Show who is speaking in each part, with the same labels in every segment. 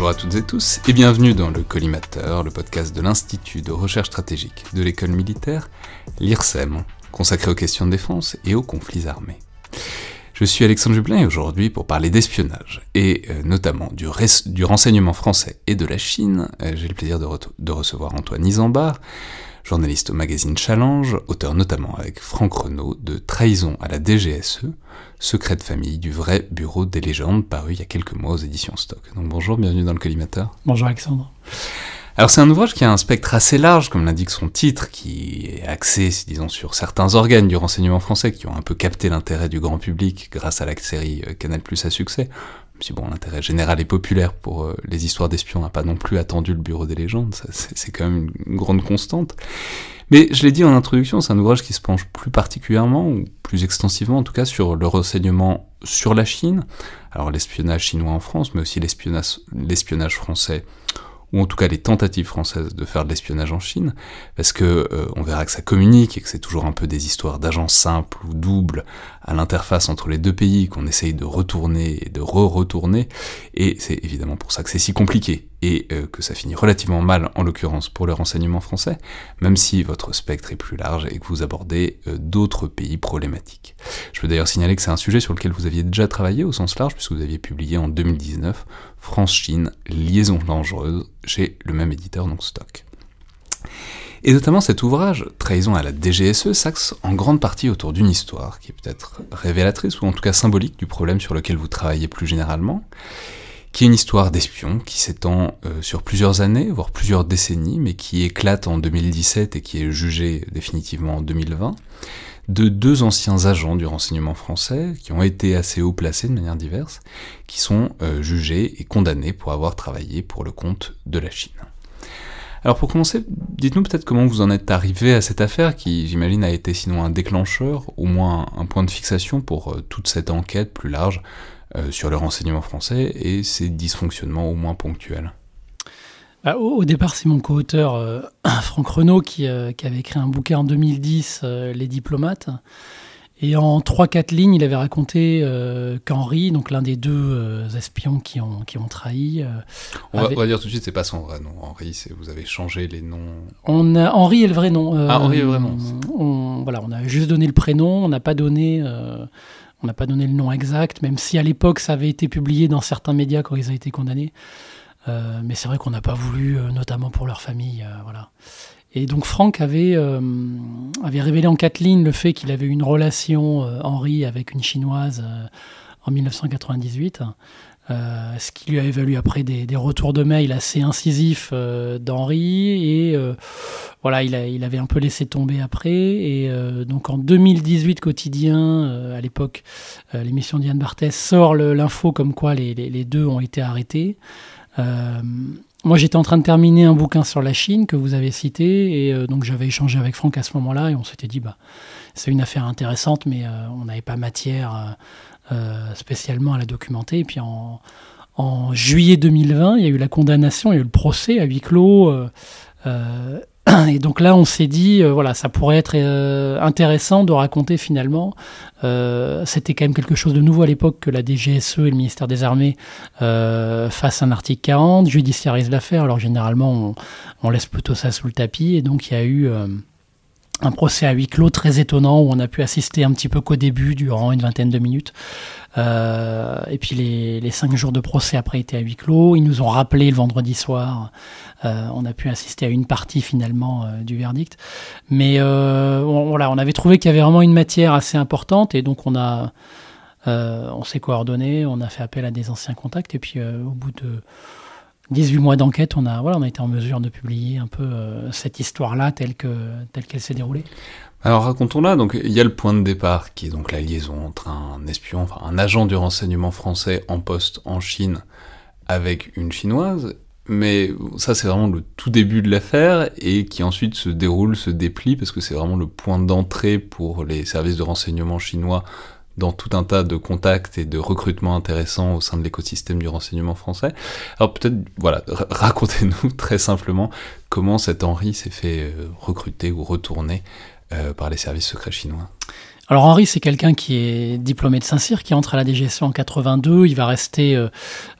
Speaker 1: Bonjour à toutes et tous et bienvenue dans le Collimateur, le podcast de l'Institut de recherche stratégique de l'école militaire, l'IRSEM, consacré aux questions de défense et aux conflits armés. Je suis Alexandre Jublin et aujourd'hui pour parler d'espionnage et euh, notamment du, renseignement français et de la Chine, euh, j'ai le plaisir de, de recevoir Antoine Isambard, journaliste au magazine Challenge, auteur notamment avec Franck Renaud de Trahison à la DGSE, Secret de famille du vrai bureau des légendes, paru il y a quelques mois aux éditions Stock. Donc bonjour, bienvenue dans le collimateur.
Speaker 2: Bonjour Alexandre.
Speaker 1: Alors c'est un ouvrage qui a un spectre assez large, comme l'indique son titre, qui est axé, disons, sur certains organes du renseignement français qui ont un peu capté l'intérêt du grand public grâce à la série euh, Canal Plus à succès, si bon, l'intérêt général et populaire pour euh, les histoires d'espions n'a pas non plus attendu le Bureau des légendes, c'est quand même une, grande constante. Mais je l'ai dit en introduction, c'est un ouvrage qui se penche plus particulièrement, ou plus extensivement en tout cas, sur le renseignement sur la Chine, alors l'espionnage chinois en France, mais aussi l'espionnage français ou en tout cas les tentatives françaises de faire de l'espionnage en Chine, parce que euh, on verra que ça communique et que c'est toujours un peu des histoires d'agents simples ou doubles à l'interface entre les deux pays qu'on essaye de retourner et de re-retourner, et c'est évidemment pour ça que c'est si compliqué et euh, que ça finit relativement mal en l'occurrence pour le renseignement français, même si votre spectre est plus large et que vous abordez euh, d'autres pays problématiques. Je peux d'ailleurs signaler que c'est un sujet sur lequel vous aviez déjà travaillé au sens large, puisque vous aviez publié en 2019 France-Chine, liaison dangereuse, chez le même éditeur, donc Stock. Et notamment cet ouvrage, Trahison à la DGSE, s'axe en grande partie autour d'une histoire qui est peut-être révélatrice ou en tout cas symbolique du problème sur lequel vous travaillez plus généralement, qui est une histoire d'espion qui s'étend euh, sur plusieurs années, voire plusieurs décennies, mais qui éclate en 2017 et qui est jugée définitivement en 2020, de deux anciens agents du renseignement français qui ont été assez haut placés de manière diverse, qui sont euh, jugés et condamnés pour avoir travaillé pour le compte de la Chine. Alors pour commencer, dites-nous peut-être comment vous en êtes arrivé à cette affaire qui, j'imagine, a été sinon un déclencheur, au moins un point de fixation pour euh, toute cette enquête plus large euh, sur le renseignement français et ses dysfonctionnements au moins ponctuels.
Speaker 2: Bah, au, départ, c'est mon co-auteur euh, Franck Renaud qui, qui, avait écrit un bouquin en 2010, Les diplomates. Et en 3-4 lignes, il avait raconté euh, qu'Henri, donc l'un des deux euh, espions qui ont, qui ont trahi. Euh,
Speaker 1: on, va, dire tout de suite, c'est pas son vrai nom. Henri, vous avez changé les noms.
Speaker 2: On a, Henri est le vrai nom.
Speaker 1: ah, Henri est le vrai nom.
Speaker 2: On, voilà, on a juste donné le prénom, on n'a pas donné. on n'a pas donné le nom exact, même si à l'époque ça avait été publié dans certains médias quand ils ont été condamnés. mais c'est vrai qu'on n'a pas voulu, notamment pour leur famille. voilà. Et donc Franck avait, euh, avait révélé en quatre lignes le fait qu'il avait eu une relation, euh, Henri, avec une chinoise euh, en 1998. ce qui lui avait valu après des, retours de mail assez incisifs d'Henri. Et voilà, il, avait un peu laissé tomber après. Et donc en 2018, quotidien, à l'époque, l'émission Diane Barthès sort l'info comme quoi les, deux ont été arrêtés. Moi, j'étais en train de terminer un bouquin sur la Chine que vous avez cité, et euh, donc j'avais échangé avec Franck à ce moment-là, et on s'était dit, bah, c'est une affaire intéressante, mais euh, on n'avait pas matière euh, spécialement à la documenter. Et puis en, en, juillet 2020, il y a eu la condamnation, il y a eu le procès à huis clos et donc là, on s'est dit, euh, voilà, ça pourrait être euh, intéressant de raconter finalement. Euh, c'était quand même quelque chose de nouveau à l'époque que la DGSE et le ministère des Armées fassent un article 40, judiciarisent l'affaire. Alors généralement, on, on, laisse plutôt ça sous le tapis. Et donc il y a eu un procès à huis clos très étonnant où on a pu assister un petit peu qu'au début, durant une vingtaine de minutes. Euh, et puis les, cinq jours de procès après étaient à huis clos. Ils nous ont rappelé le vendredi soir. Euh, on a pu assister à une partie finalement euh, du verdict. Mais on, voilà, on avait trouvé qu'il y avait vraiment une matière assez importante et donc on a, on s'est coordonné, on a fait appel à des anciens contacts et puis au bout de 18 mois d'enquête, on a, été en mesure de publier un peu euh, cette histoire-là telle qu'elle telle qu'elle s'est déroulée.
Speaker 1: Alors racontons-la, donc il y a le point de départ qui est donc la liaison entre un espion, enfin un agent du renseignement français en poste en Chine avec une chinoise, mais ça c'est vraiment le tout début de l'affaire et qui ensuite se déroule, se déplie parce que c'est vraiment le point d'entrée pour les services de renseignement chinois dans tout un tas de contacts et de recrutements intéressants au sein de l'écosystème du renseignement français. Alors peut-être, voilà, racontez-nous très simplement comment cet Henri s'est fait euh, recruter ou retourner euh, par les services secrets chinois.
Speaker 2: alors Henri, c'est quelqu'un qui est diplômé de Saint-Cyr, qui entre à la DGSE en 82. Il va rester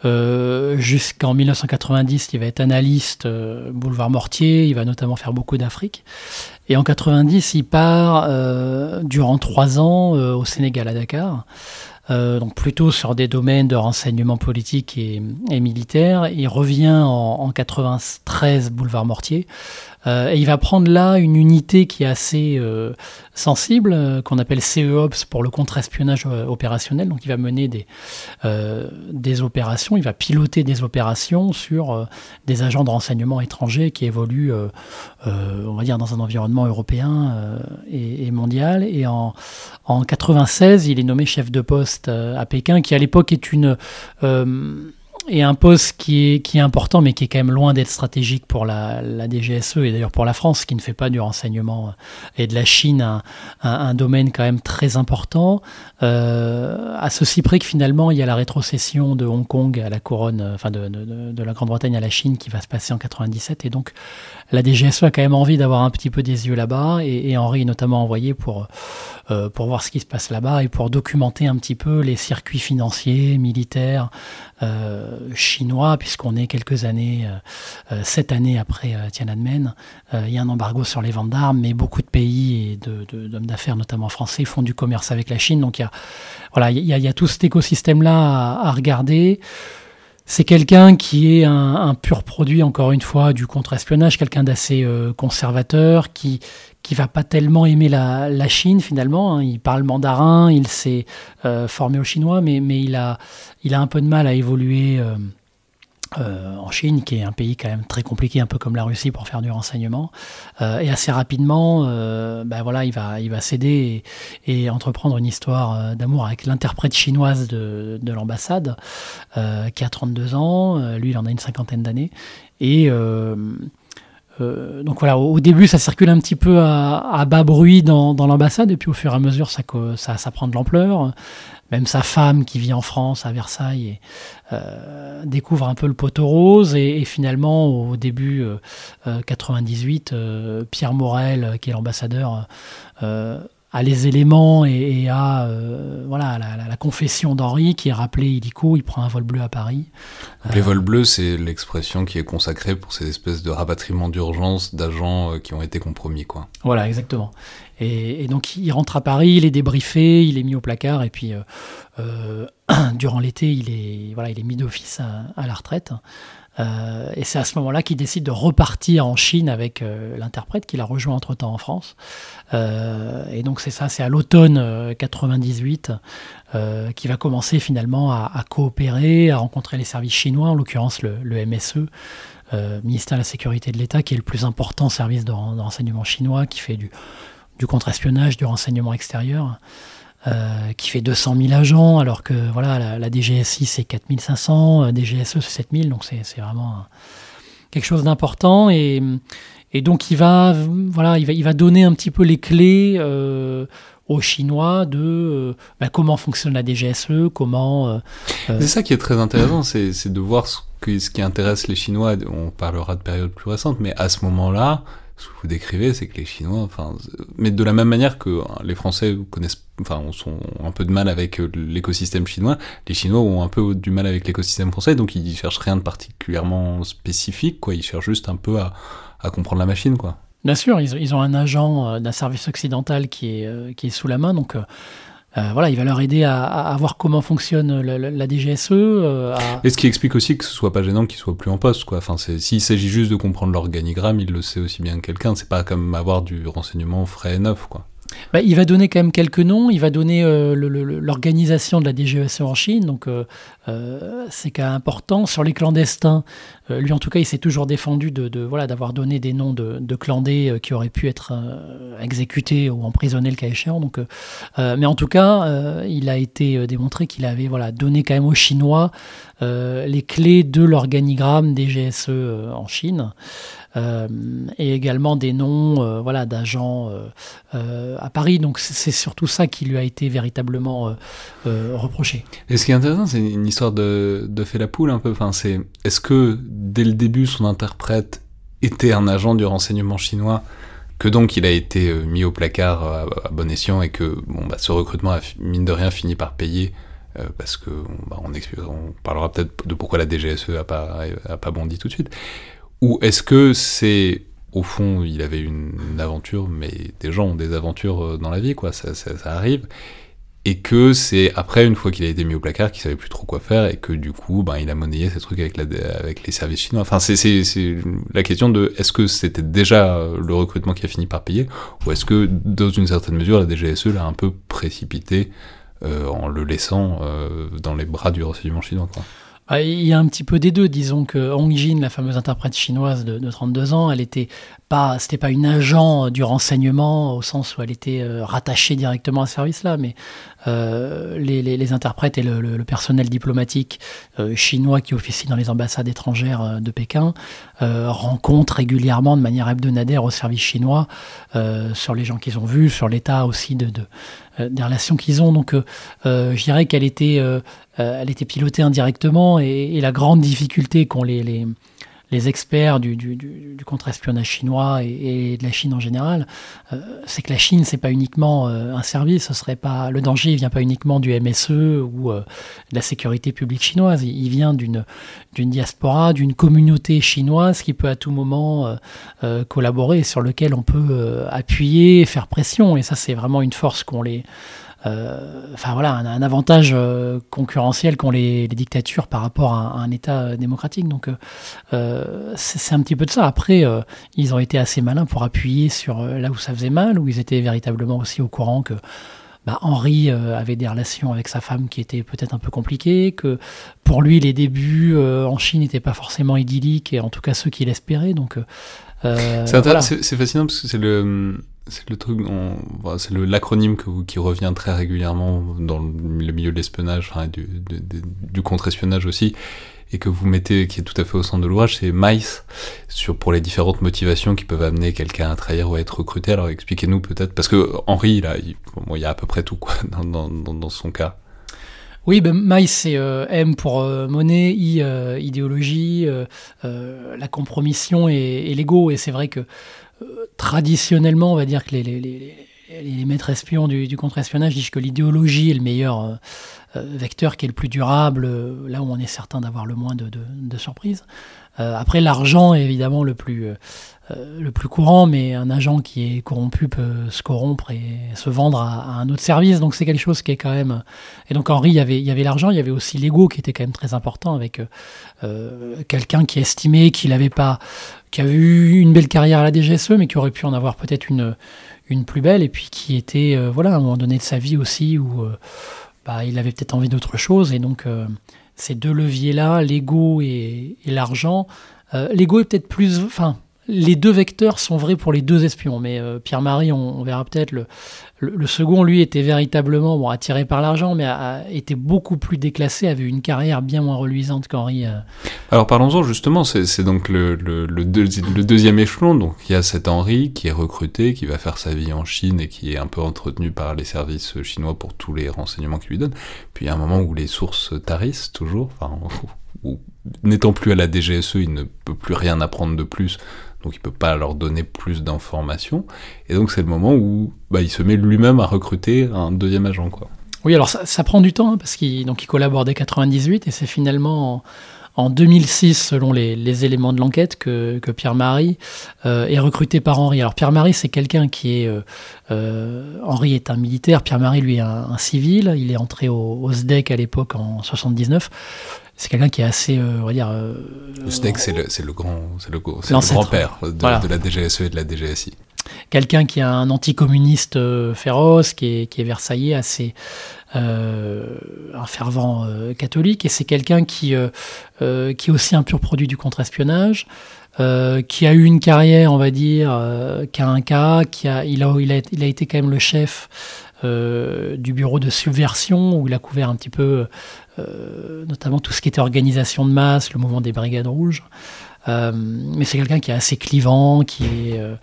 Speaker 2: euh, jusqu'en 1990. Il va être analyste boulevard Mortier. Il va notamment faire beaucoup d'Afrique. Et en 90, il part durant trois ans au Sénégal à Dakar. donc plutôt sur des domaines de renseignement politique et, militaire. Il revient en, en 93 boulevard Mortier euh, et il va prendre là une unité qui est assez euh, sensible, euh, qu'on appelle CEOPS pour le contre-espionnage opérationnel. Donc il va mener des, des opérations, il va piloter des opérations sur des agents de renseignement étrangers qui évoluent, on va dire, dans un environnement européen et, mondial. Et en, en 96, il est nommé chef de poste à Pékin, qui à l'époque est une et un poste qui est, qui est important, mais qui est quand même loin d'être stratégique pour la, DGSE et d'ailleurs pour la France, qui ne fait pas du renseignement euh, et de la Chine un, domaine quand même très important. Euh, à ceci près que finalement, il y a la rétrocession de Hong Kong à la couronne, euh, enfin de, de, la Grande-Bretagne à la Chine qui va se passer en 97. Et donc, la DGSE a quand même envie d'avoir un petit peu des yeux là-bas. Et, Henri est notamment envoyé pour, pour voir ce qui se passe là-bas et pour documenter un petit peu les circuits financiers, militaires, chinois, puisqu'on est quelques années, euh, euh sept années après euh, Tiananmen. il y a un embargo sur les ventes d'armes, mais beaucoup de pays et d'hommes de, d'affaires, notamment français, font du commerce avec la Chine. Donc il y a, voilà, il y a, tout cet écosystème-là à, regarder. C'est quelqu'un qui est un, pur produit, encore une fois, du contre-espionnage, quelqu'un d'assez euh, conservateur, qui, qui va pas tellement aimer la, Chine finalement. Hein. Il parle mandarin, il s'est euh, formé au chinois, mais, mais il, a, il a un peu de mal à évoluer euh, euh, en Chine, qui est un pays quand même très compliqué, un peu comme la Russie pour faire du renseignement. Et assez rapidement, ben voilà, il va, il va céder et, entreprendre une histoire d'amour avec l'interprète chinoise de, de l'ambassade, qui a 32 ans. lui, il en a une cinquantaine d'années. Et donc voilà, au, début, ça circule un petit peu à, bas bruit dans, l'ambassade, et puis au fur et à mesure, ça, prend de l'ampleur. Même sa femme qui vit en France, à Versailles, euh, découvre un peu le poteau rose. Et, et finalement, au début euh, 98, euh, Pierre Morel, qui est l'ambassadeur, euh, a les éléments et, et a euh, voilà, la, la, la confession d'Henri qui est rappelé illico, il prend un vol bleu à Paris.
Speaker 1: Les euh, vols bleus, c'est l'expression qui est consacrée pour ces espèces de rapatriements d'urgence d'agents qui ont été compromis. Quoi.
Speaker 2: Voilà, exactement. Et, donc il rentre à Paris, il est débriefé, il est mis au placard, et puis euh, euh, durant l'été, il est, voilà, il est mis d'office à, la retraite. Euh, et c'est à ce moment-là qu'il décide de repartir en Chine avec l'interprète qu'il a rejoint entre-temps en France. Et donc c'est ça, c'est à l'automne 98 qu'il va commencer finalement à, coopérer, à rencontrer les services chinois, en l'occurrence le, MSE, ministère de la Sécurité de l'État, qui est le plus important service de renseignement chinois, qui fait du du contre-espionnage, du renseignement extérieur, euh, qui fait 200 000 agents, alors que voilà, la, DGSI c'est 4500, la DGSE c'est 7000, donc c'est vraiment quelque chose d'important. Et, et, donc il va, voilà, il, va, il va donner un petit peu les clés euh, aux Chinois de euh, bah, comment fonctionne la DGSE, comment...
Speaker 1: C'est ça qui est très intéressant, c'est de voir ce, que, ce qui intéresse les Chinois, on parlera de périodes plus récentes, mais à ce moment-là, ce que vous décrivez, c'est que les Chinois, enfin, mais de la même manière que les Français connaissent, enfin, sont un peu de mal avec euh, l'écosystème chinois, les Chinois ont un peu du mal avec l'écosystème français, donc ils cherchent rien de particulièrement spécifique, quoi. Ils cherchent juste un peu à, à comprendre la machine, quoi.
Speaker 2: Bien sûr, ils, ils ont un agent euh, d'un service occidental qui est, euh, qui est sous la main, donc euh, voilà, il va leur aider à, voir comment fonctionne la, DGSE. Euh.
Speaker 1: Et ce qui explique aussi que ce soit pas gênant qu'ils soient plus en poste, quoi. Enfin, s'il s'agit juste de comprendre l'organigramme, il le sait aussi bien que quelqu'un. C'est pas comme avoir du renseignement frais et neuf, quoi.
Speaker 2: Bah, il va donner quand même quelques noms. Il va donner euh, l'organisation de la DGSE en Chine, donc euh, euh, c'est quand même important. Sur les clandestins, lui en tout cas, il s'est toujours défendu de, voilà d'avoir donné des noms de, de clandés qui auraient pu être exécutés ou emprisonnés le cas échéant. Donc, mais en tout cas, il a été démontré qu'il avait voilà donné quand même aux Chinois les clés de l'organigramme des GSE en Chine. Euh, et également des noms euh, voilà, d'agents euh, à Paris. Donc c'est surtout ça qui lui a été véritablement reproché.
Speaker 1: Et ce qui est intéressant, c'est une histoire de, de fait la poule un peu. Enfin, est-ce que dès le début, son interprète était un agent du renseignement chinois que donc il a été mis au placard à, bon escient et que bon, bah, ce recrutement a mine de rien fini par payer parce que bah, on, parlera peut-être de pourquoi la DGSE a pas, a pas bondi tout de suite. Ou est-ce que c'est au fond, il avait une, aventure, mais des gens ont des aventures dans la vie, quoi, ça, arrive et que c'est après, une fois qu'il a été mis au placard, qu'il savait plus trop quoi faire, et que du coup, ben, il a monnayé ces trucs avec, la, avec les services chinois. Enfin, c'est la question de est-ce que c'était déjà le recrutement qui a fini par payer, ou est-ce que, dans une certaine mesure, la DGSE l'a un peu précipité euh, en le laissant euh, dans les bras du renseignement chinois, quoi.
Speaker 2: Ah, il y a un petit peu des deux. Disons que Hong Jin, la fameuse interprète chinoise de, de 32 ans, elle était pas, c'était pas une agent du renseignement au sens où elle était euh, rattachée directement à ce service-là, mais euh, les, interprètes et le, personnel diplomatique euh, chinois qui officie dans les ambassades étrangères de Pékin rencontrent régulièrement de manière hebdomadaire au service chinois sur les gens qu'ils ont vus, sur l'état aussi de, de des relations qu'ils ont. Donc, je dirais qu'elle était, pilotée indirectement et, la grande difficulté qu'ont les les experts du, contre-espionnage chinois et, de la Chine en général, euh, c'est que la Chine, c'est pas uniquement euh, un service, ce serait pas le danger, il vient pas uniquement du MSE ou euh, de la sécurité publique chinoise, il, vient d'une diaspora, d'une communauté chinoise qui peut à tout moment collaborer, sur lequel on peut appuyer, faire pression, et ça c'est vraiment une force qu'on les enfin voilà, un, avantage euh, concurrentiel qu'ont les, dictatures par rapport à, un État euh, démocratique. Donc c'est un petit peu de ça. Après, ils ont été assez malins pour appuyer sur là où ça faisait mal, où ils étaient véritablement aussi au courant que bah, Henri avait des relations avec sa femme qui étaient peut-être un peu compliquées, que pour lui les débuts en Chine n'étaient pas forcément idylliques, et en tout cas ceux qu'il espérait. Donc
Speaker 1: c'est fascinant parce que c'est le c'est le truc, c'est l'acronyme qui revient très régulièrement dans le milieu de l'espionnage, enfin, du, contre-espionnage aussi, et que vous mettez, qui est tout à fait au centre de l'ouvrage, c'est MICE, sur, pour les différentes motivations qui peuvent amener quelqu'un à trahir ou à être recruté. Alors expliquez-nous peut-être, parce que Henri, là, il, y a à peu près tout, quoi, dans, dans, son cas.
Speaker 2: Oui, ben, MICE, c'est euh, M pour euh, monnaie, I, euh, idéologie, la compromission et l'ego. Et c'est vrai que traditionnellement, on va dire que les, maîtres espions du, contre-espionnage disent que l'idéologie est le meilleur euh, euh, vecteur, qui est le plus durable, euh, là où on est certain d'avoir le moins de, de, de surprises. après, l'argent est évidemment le plus, le plus courant, mais un agent qui est corrompu peut se corrompre et se vendre à, un autre service. Donc c'est quelque chose qui est quand même. Et donc Henri, il y avait, il avait l'argent, il y avait aussi l'ego qui était quand même très important avec quelqu'un qui estimait qu'il n'avait pas qui a eu une belle carrière à la DGSE, mais qui aurait pu en avoir peut-être une, une plus belle, et puis qui était, euh, voilà, à un moment donné de sa vie aussi, où euh, bah, il avait peut-être envie d'autre chose, et donc euh, ces deux leviers-là, l'ego et, et l'argent, l'ego est peut-être plus, enfin, les deux vecteurs sont vrais pour les deux espions, mais euh, Pierre-Marie, on, verra peut-être, le, second, lui, était véritablement attiré par l'argent, mais a, été beaucoup plus déclassé, avait une carrière bien moins reluisante qu'Henri. Euh.
Speaker 1: Alors parlons-en justement, c'est donc le, deuxième échelon, donc il y a cet Henri qui est recruté, qui va faire sa vie en Chine et qui est un peu entretenu par les services chinois pour tous les renseignements qu'il lui donne. Puis il y a un moment où les sources tarissent toujours, enfin, n'étant plus à la DGSE, il ne peut plus rien apprendre de plus donc il peut pas leur donner plus d'informations. Et donc c'est le moment où bah, il se met lui-même à recruter un deuxième agent. Quoi.
Speaker 2: Oui, alors ça, prend du temps, hein, parce qu'il il collabore dès 98, et c'est finalement en, 2006, selon les, éléments de l'enquête, que, Pierre-Marie euh, est recruté par Henri. Alors Pierre-Marie, c'est quelqu'un qui est... Euh, euh, Henri est un militaire, Pierre-Marie, lui, est un, civil. Il est entré au, au SDEC à l'époque en 79 c'est quelqu'un qui est assez, euh, on va dire. Euh,
Speaker 1: le SNEC, c'est le, le, grand, c'est le, le grand-père de, de, la DGSE et de la DGSI.
Speaker 2: Quelqu'un qui est un anticommuniste euh, féroce, qui est, qui est versaillais, assez. Euh, un fervent catholique, et c'est quelqu'un qui, qui est aussi un pur produit du contre-espionnage. qui a eu une carrière, on va dire, qui a un cas, qui a, il, a, il, a, il a été quand même le chef du bureau de subversion, où il a couvert un petit peu euh, notamment tout ce qui était organisation de masse, le mouvement des Brigades Rouges. Euh, mais c'est quelqu'un qui est assez clivant, qui est, euh,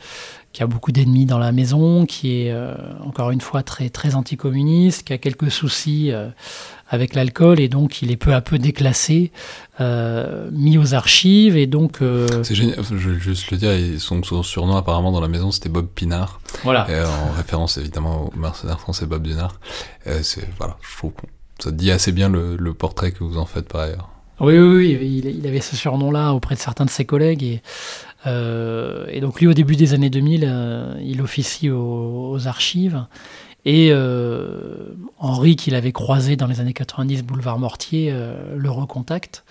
Speaker 2: qui a beaucoup d'ennemis dans la maison, qui est encore une fois très, très anticommuniste, qui a quelques soucis avec l'alcool et donc il est peu à peu déclassé, euh, mis aux archives et donc.
Speaker 1: Euh, c'est génial, je vais juste le dire, son, son, surnom apparemment dans la maison c'était Bob Pinard.
Speaker 2: Voilà.
Speaker 1: en référence évidemment au mercenaire français Bob Pinard. c'est voilà, je trouve ça dit assez bien le, portrait que vous en faites par ailleurs.
Speaker 2: Oui, oui, oui il, avait ce surnom-là auprès de certains de ses collègues et. Euh, donc lui, au début des années 2000, il officie aux, archives. Et euh, Henri, qu'il avait croisé dans les années 90, boulevard Mortier, euh, le recontacte.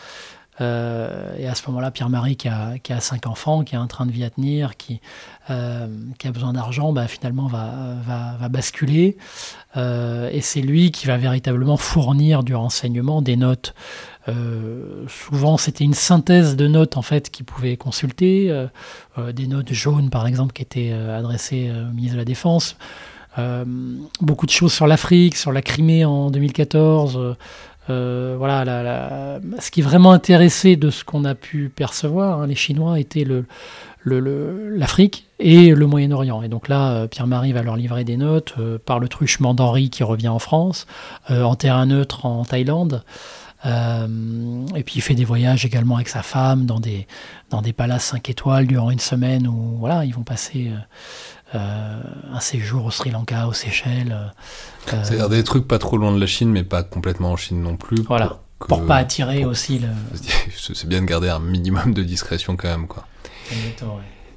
Speaker 2: Euh, et à ce moment-là, Pierre-Marie, qui a, cinq enfants, qui a un train de vie à tenir, qui, a besoin d'argent, bah, finalement va basculer. Et c'est lui qui va véritablement fournir du renseignement, des notes. souvent, c'était une synthèse de notes en fait qu'il pouvait consulter, des notes jaunes par exemple qui étaient adressées au ministre de la Défense. Euh, beaucoup de choses sur l'Afrique, sur la Crimée en 2014. Euh, euh, voilà, ce qui vraiment intéressé de ce qu'on a pu percevoir, hein, les Chinois, était l'Afrique et le Moyen-Orient. Et donc là, Pierre-Marie va leur livrer des notes par le truchement d'Henri qui revient en France, en terrain neutre en Thaïlande. et puis il fait des voyages également avec sa femme dans des, dans des palaces 5 étoiles durant une semaine où voilà, ils vont passer euh, un séjour au Sri Lanka, aux Seychelles.
Speaker 1: Euh, C'est-à-dire des trucs pas trop loin de la Chine, mais pas complètement en Chine non plus.
Speaker 2: Voilà. Pour, pas attirer aussi le.
Speaker 1: C'est bien de garder un minimum de discrétion quand même, quoi.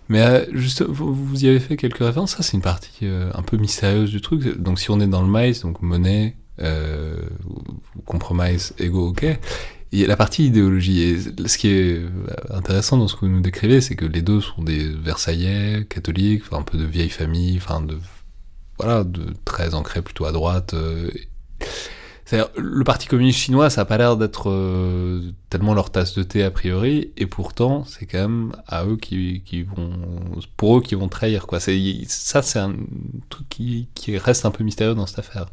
Speaker 1: Mais euh, juste, vous, y avez fait quelques références. Ça, c'est une partie un peu mystérieuse du truc. Donc, si on est dans le maïs, donc monnaie, compromise, ego, ok. A la partie idéologie. Et ce qui est intéressant dans ce que vous nous décrivez, c'est que les deux sont des Versaillais, catholiques, un peu de vieille famille, enfin de voilà, de très ancrés plutôt à droite. Euh. Le Parti communiste chinois, ça n'a pas l'air d'être euh, tellement leur tasse de thé a priori, et pourtant, c'est quand même à eux qui, qui, vont, pour eux qui vont trahir quoi. Ça, c'est un truc qui, qui reste un peu mystérieux dans cette affaire.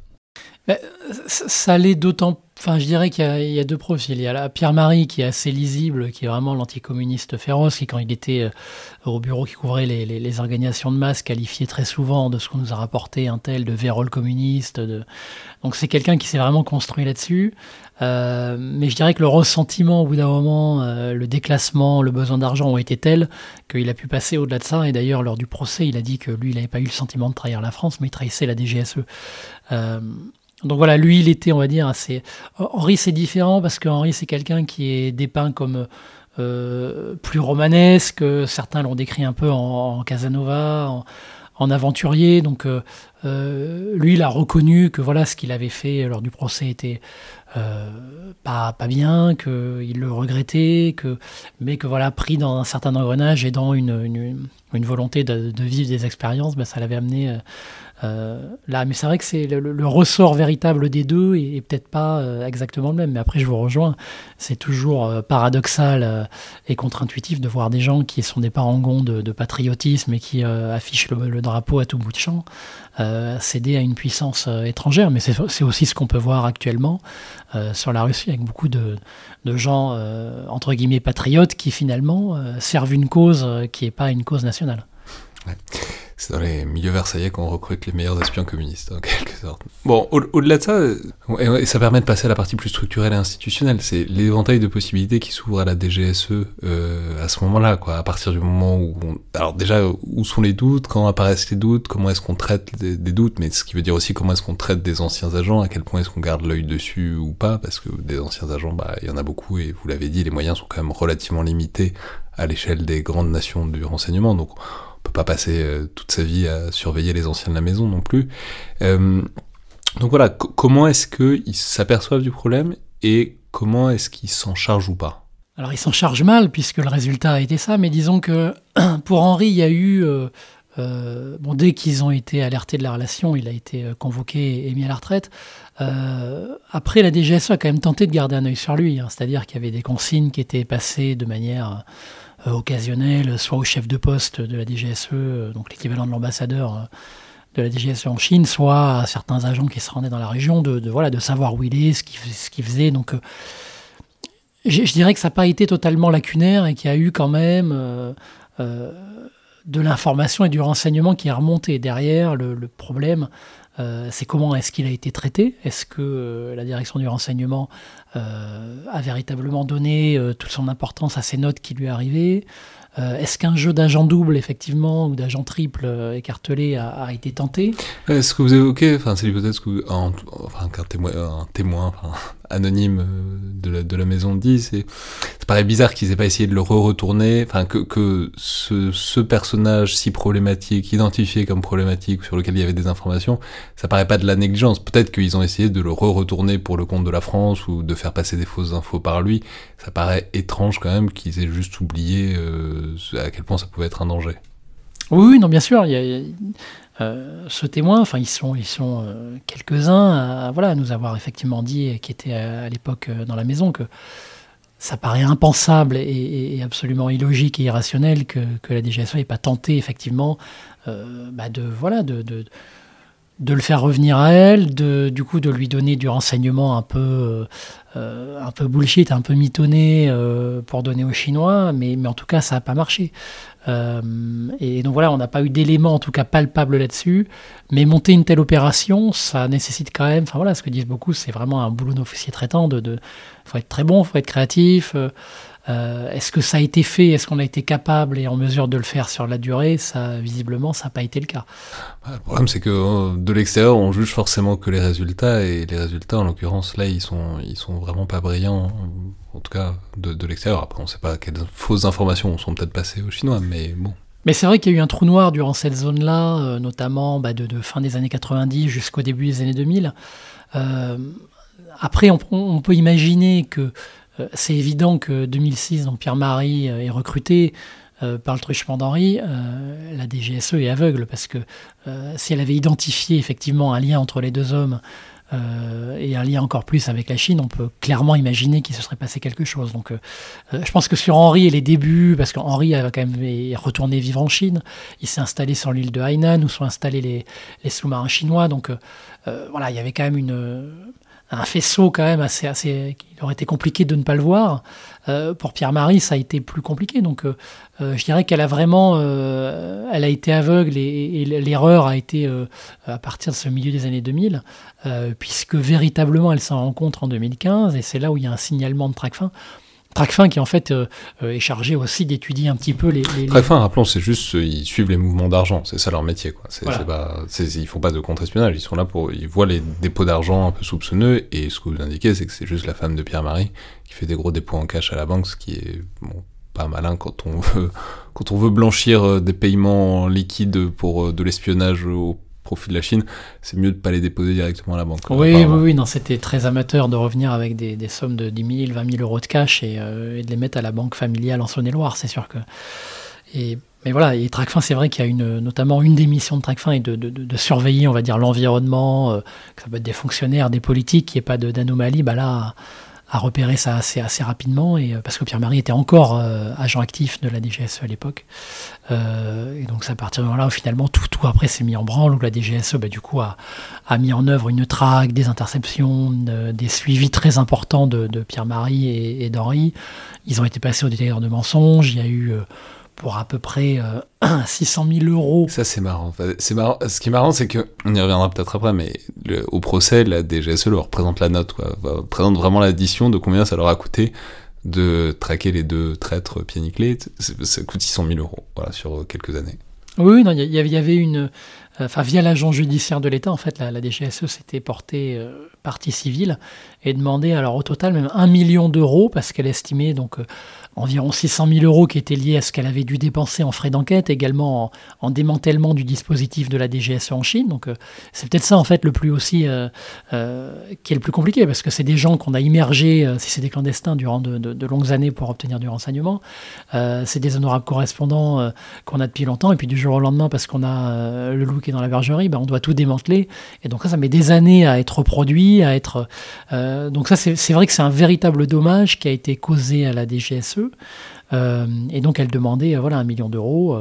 Speaker 2: ça l'est d'autant Enfin, je dirais qu'il y, a deux profils. Il y a la Pierre-Marie qui est assez lisible, qui est vraiment l'anticommuniste féroce, qui quand il était euh, au bureau qui couvrait les, organisations de masse, qualifiait très souvent de ce qu'on nous a rapporté un tel de vérole communiste. De... Donc c'est quelqu'un qui s'est vraiment construit là-dessus. Euh, mais je dirais que le ressentiment au bout d'un moment, euh, le déclassement, le besoin d'argent ont été tels qu'il a pu passer au-delà de ça. Et d'ailleurs, lors du procès, il a dit que lui, il n'avait pas eu le sentiment de trahir la France, mais il trahissait la DGSE. Donc voilà, lui, il était, on va dire, assez. Henri, c'est différent parce que Henri, c'est quelqu'un qui est dépeint comme euh, plus romanesque. Certains l'ont décrit un peu en, Casanova, en, aventurier. Donc euh, euh, lui, il a reconnu que voilà, ce qu'il avait fait lors du procès était pas, pas bien, qu'il le regrettait, que, mais que voilà, pris dans un certain engrenage et dans une, une, volonté de, vivre des expériences, ben, ça l'avait amené là, mais c'est vrai que c'est le, ressort véritable des deux et, peut-être pas euh, exactement le même. Mais après, je vous rejoins. C'est toujours euh, paradoxal et contre-intuitif de voir des gens qui sont des parangons de, patriotisme et qui affichent le, drapeau à tout bout de champ céder à une puissance étrangère. Mais c'est aussi ce qu'on peut voir actuellement sur la Russie avec beaucoup de, gens entre guillemets patriotes qui finalement servent une cause qui n'est pas une cause nationale.
Speaker 1: C'est dans les milieux versaillais qu'on recrute les meilleurs espions communistes, en quelque sorte. Bon, au-delà de ça, et ça permet de passer à la partie plus structurelle et institutionnelle. C'est l'éventail de possibilités qui s'ouvre à la DGSE euh, à ce moment-là, quoi. À partir du moment où, alors déjà, où sont les doutes, quand apparaissent les doutes, comment est-ce qu'on traite des, doutes, mais ce qui veut dire aussi comment est-ce qu'on traite des anciens agents, à quel point est-ce qu'on garde l'œil dessus ou pas, parce que des anciens agents, bah, il y en a beaucoup et vous l'avez dit, les moyens sont quand même relativement limités à l'échelle des grandes nations du renseignement, donc peut pas passer euh, toute sa vie à surveiller les anciens de la maison non plus. Euh, donc voilà, comment est-ce qu'ils s'aperçoivent du problème et comment est-ce qu'ils s'en chargent ou pas?
Speaker 2: Alors ils s'en chargent mal puisque le résultat a été ça, mais disons que pour Henri, il y a eu, euh, bon, dès qu'ils ont été alertés de la relation, il a été convoqué et mis à la retraite. après, la DGSE a quand même tenté de garder un œil sur lui, hein. c'est-à-dire qu'il y avait des consignes qui étaient passées de manière euh, occasionnel, soit au chef de poste de la DGSE, euh, donc l'équivalent de l'ambassadeur euh, de la DGSE en Chine, soit à certains agents qui se rendaient dans la région, de, voilà, de savoir où il est, ce qu'il faisait. Donc, je, dirais que ça n'a pas été totalement lacunaire et qu'il y a eu quand même de l'information et du renseignement qui est remonté. Derrière, le, problème, euh, c'est comment est-ce qu'il a été traité? Est-ce que euh, la direction du renseignement euh, a véritablement donné toute son importance à ces notes qui lui arrivaient? Est-ce qu'un jeu d'agent double, effectivement, ou d'agent triple écartelé a, été tenté?
Speaker 1: Est-ce que vous évoquez, enfin c'est l'hypothèse qu'un témoin, un témoin anonyme euh, de la, de la maison dit, c'est, ça paraît bizarre qu'ils aient pas essayé de le re-retourner, enfin que, que ce, personnage si problématique, identifié comme problématique, sur lequel il y avait des informations, ça paraît pas de la négligence. Peut-être qu'ils ont essayé de le re-retourner pour le compte de la France ou de faire passer des fausses infos par lui. Ça paraît étrange quand même qu'ils aient juste oublié euh, à quel point ça pouvait être un danger.
Speaker 2: Oui, non, bien sûr. Il y a, ce témoin, enfin ils sont, ils sont euh, quelques-uns à, voilà, nous avoir effectivement dit, qui étaient à, l'époque euh, dans la maison, que ça paraît impensable et, absolument illogique et irrationnel que, que la DGSE n'ait pas tenté effectivement bah, de, voilà, de, de, le faire revenir à elle, de, du coup de lui donner du renseignement un peu, un peu bullshit, un peu mitonné pour donner aux Chinois, mais, mais en tout cas ça n'a pas marché. Euh, et donc voilà, on n'a pas eu d'éléments en tout cas palpables là-dessus. Mais monter une telle opération, ça nécessite quand même, enfin voilà, ce que disent beaucoup, c'est vraiment un boulot d'officier traitant. De, de, faut être très bon, faut être créatif. Euh, est-ce que ça a été fait? Est-ce qu'on a été capable et en mesure de le faire sur la durée? Ça, visiblement, ça n'a pas été le cas.
Speaker 1: Le problème, c'est que euh, de l'extérieur, on juge forcément que les résultats, et les résultats, en l'occurrence, là, ils sont, ils sont vraiment pas brillants. En tout cas, de, de l'extérieur. Après, on ne sait pas quelles fausses informations sont peut-être passées aux Chinois, mais bon.
Speaker 2: Mais c'est vrai qu'il y a eu un trou noir durant cette zone-là, euh, notamment bah, de, de, fin des années 90 jusqu'au début des années 2000. après, on, on, peut imaginer que c'est évident que 2006, donc Pierre-Marie euh, est recruté euh, par le truchement d'Henri, la DGSE est aveugle parce que si elle avait identifié effectivement un lien entre les deux hommes et un lien encore plus avec la Chine, on peut clairement imaginer qu'il se serait passé quelque chose. Donc, je pense que sur Henri et les débuts, parce qu'Henri a quand même retourné vivre en Chine, il s'est installé sur l'île de Hainan où sont installés les, les sous-marins chinois. Donc, voilà, il y avait quand même une un faisceau quand même assez, assez, il aurait été compliqué de ne pas le voir. Euh, pour Pierre-Marie, ça a été plus compliqué. Donc, euh, euh, je dirais qu'elle a vraiment, elle a été aveugle et, l'erreur a été à partir de ce milieu des années 2000, puisque véritablement elle s'en rencontre en 2015 et c'est là où il y a un signalement de Tracfin. Tracfin qui en fait euh, euh, est chargé aussi d'étudier un petit peu les. les
Speaker 1: Tracfin, rappelons, c'est juste euh, ils suivent les mouvements d'argent, c'est ça leur métier quoi. C'est, ils font pas de contre-espionnage, ils sont là pour, ils voient les dépôts d'argent un peu soupçonneux et ce que vous indiquez, c'est que c'est juste la femme de Pierre-Marie qui fait des gros dépôts en cash à la banque, ce qui est bon, pas malin quand on veut quand on veut blanchir des paiements liquides pour de l'espionnage au profit de la Chine, c'est mieux de ne pas les déposer directement à la banque.
Speaker 2: Oui, oui, oui, non, c'était très amateur de revenir avec des, sommes de 10 000, 20 000 euros de cash euh, et, de les mettre à la banque familiale en Saône-et-Loire, c'est sûr que. Et, mais voilà, et Tracfin, c'est vrai qu'il y a une, notamment une des missions de Tracfin est de, surveiller, on va dire, l'environnement, euh, que ça peut être des fonctionnaires, des politiques, qu'il n'y ait pas d'anomalie. Bah là, à repérer ça assez, assez rapidement, et, euh, parce que Pierre-Marie était encore euh, agent actif de la DGSE à l'époque. Euh, et donc c'est à partir de là où finalement tout, tout après s'est mis en branle, où la DGSE bah, du coup a, a, mis en œuvre une traque, des interceptions, des suivis très importants de, de Pierre-Marie et, et d'Henri. Ils ont été passés au détecteur de mensonges, il y a eu pour à peu près 600 euh, 000 euros.
Speaker 1: Ça, c'est marrant. c'est marrant. Ce qui est marrant, c'est que, on y reviendra peut-être après, mais au procès, la DGSE leur présente la note, quoi. présente vraiment l'addition de combien ça leur a coûté de traquer les deux traîtres pieds nickelés. Ça coûte 600 000 euros, voilà, sur quelques années.
Speaker 2: Oui, il y, y, avait une. Enfin, via l'agent judiciaire de l'État, en fait, la, DGSE s'était portée euh, partie civile et demandait, alors au total, même un million d'euros, parce qu'elle estimait donc. Euh, environ 600 000 euros qui étaient liés à ce qu'elle avait dû dépenser en frais d'enquête, également en, démantèlement du dispositif de la DGSE en Chine. Donc euh, c'est peut-être ça en fait le plus aussi euh, qui est le plus compliqué parce que c'est des gens qu'on a immergés, si c'est des clandestins, durant de, longues années pour obtenir du renseignement. c'est des honorables correspondants qu'on a depuis longtemps et puis du jour au lendemain parce qu'on a le loup qui est dans la bergerie, ben, on doit tout démanteler. Et donc ça, ça met des années à être reproduit, à être. donc ça, c'est vrai que c'est un véritable dommage qui a été causé à la DGSE. Euh, et donc elle demandait euh, voilà, un million d'euros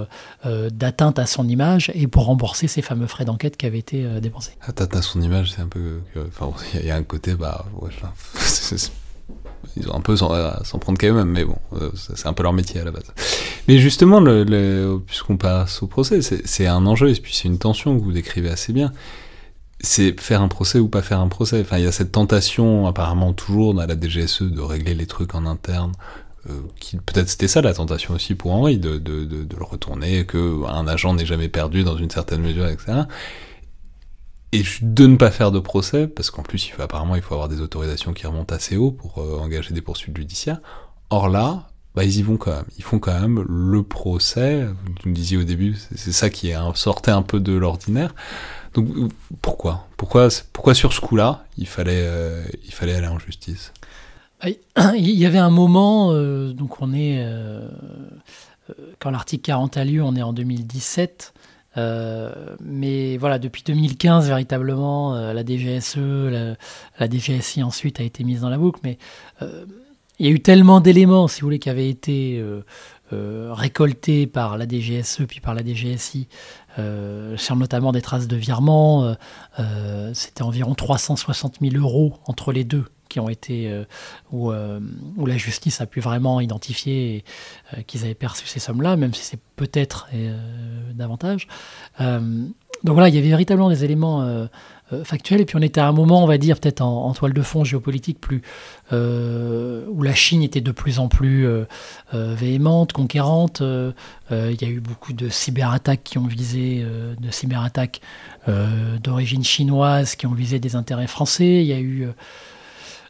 Speaker 2: euh, d'atteinte à son image et pour rembourser ces fameux frais d'enquête qui avaient été dépensés.
Speaker 1: Atteinte à son image, c'est un peu. Enfin, il y, a un côté, bah, ils ont un peu s'en prendre quand même, mais bon, c'est un peu leur métier à la base. Mais justement, puisqu'on passe au procès, c'est un enjeu, et puis c'est une tension que vous décrivez assez bien. C'est faire un procès ou pas faire un procès. Enfin, il y a cette tentation, apparemment toujours dans la DGSE, de régler les trucs en interne. Euh, peut-être c'était ça la tentation aussi pour Henri, de, de, de, le retourner, qu'un agent n'est jamais perdu dans une certaine mesure, etc et de ne pas faire de procès, parce qu'en plus, faut, apparemment, il faut avoir des autorisations qui remontent assez haut pour euh, engager des poursuites judiciaires. Or là, bah, ils y vont quand même. Ils font quand même le procès. Vous me disiez au début, c'est ça qui est, sortait un peu de l'ordinaire. Donc pourquoi? Pourquoi pourquoi sur ce coup-là, il fallait euh, aller en justice?
Speaker 2: Bah, Il y avait un moment, euh, donc on est quand l'article 40 a lieu, on est en 2017. Euh, mais voilà, depuis 2015, véritablement, euh, la DGSE, la, DGSI ensuite a été mise dans la boucle. Mais euh, il y a eu tellement d'éléments, si vous voulez, qui avaient été récoltés par la DGSE puis par la DGSI, sur notamment des traces de virement. C'était environ 360 000 euros entre les deux qui ont été euh, où, euh, où, la justice a pu vraiment identifier euh, qu'ils avaient perçu ces sommes-là, même si c'est peut-être davantage. donc voilà, il y avait véritablement des éléments factuels, et puis on était à un moment, on va dire, peut-être en, toile de fond géopolitique, plus, où la Chine était de plus en plus véhémente, conquérante. il y a eu beaucoup de cyberattaques qui ont visé, de cyberattaques d'origine chinoise qui ont visé des intérêts français. Il y a eu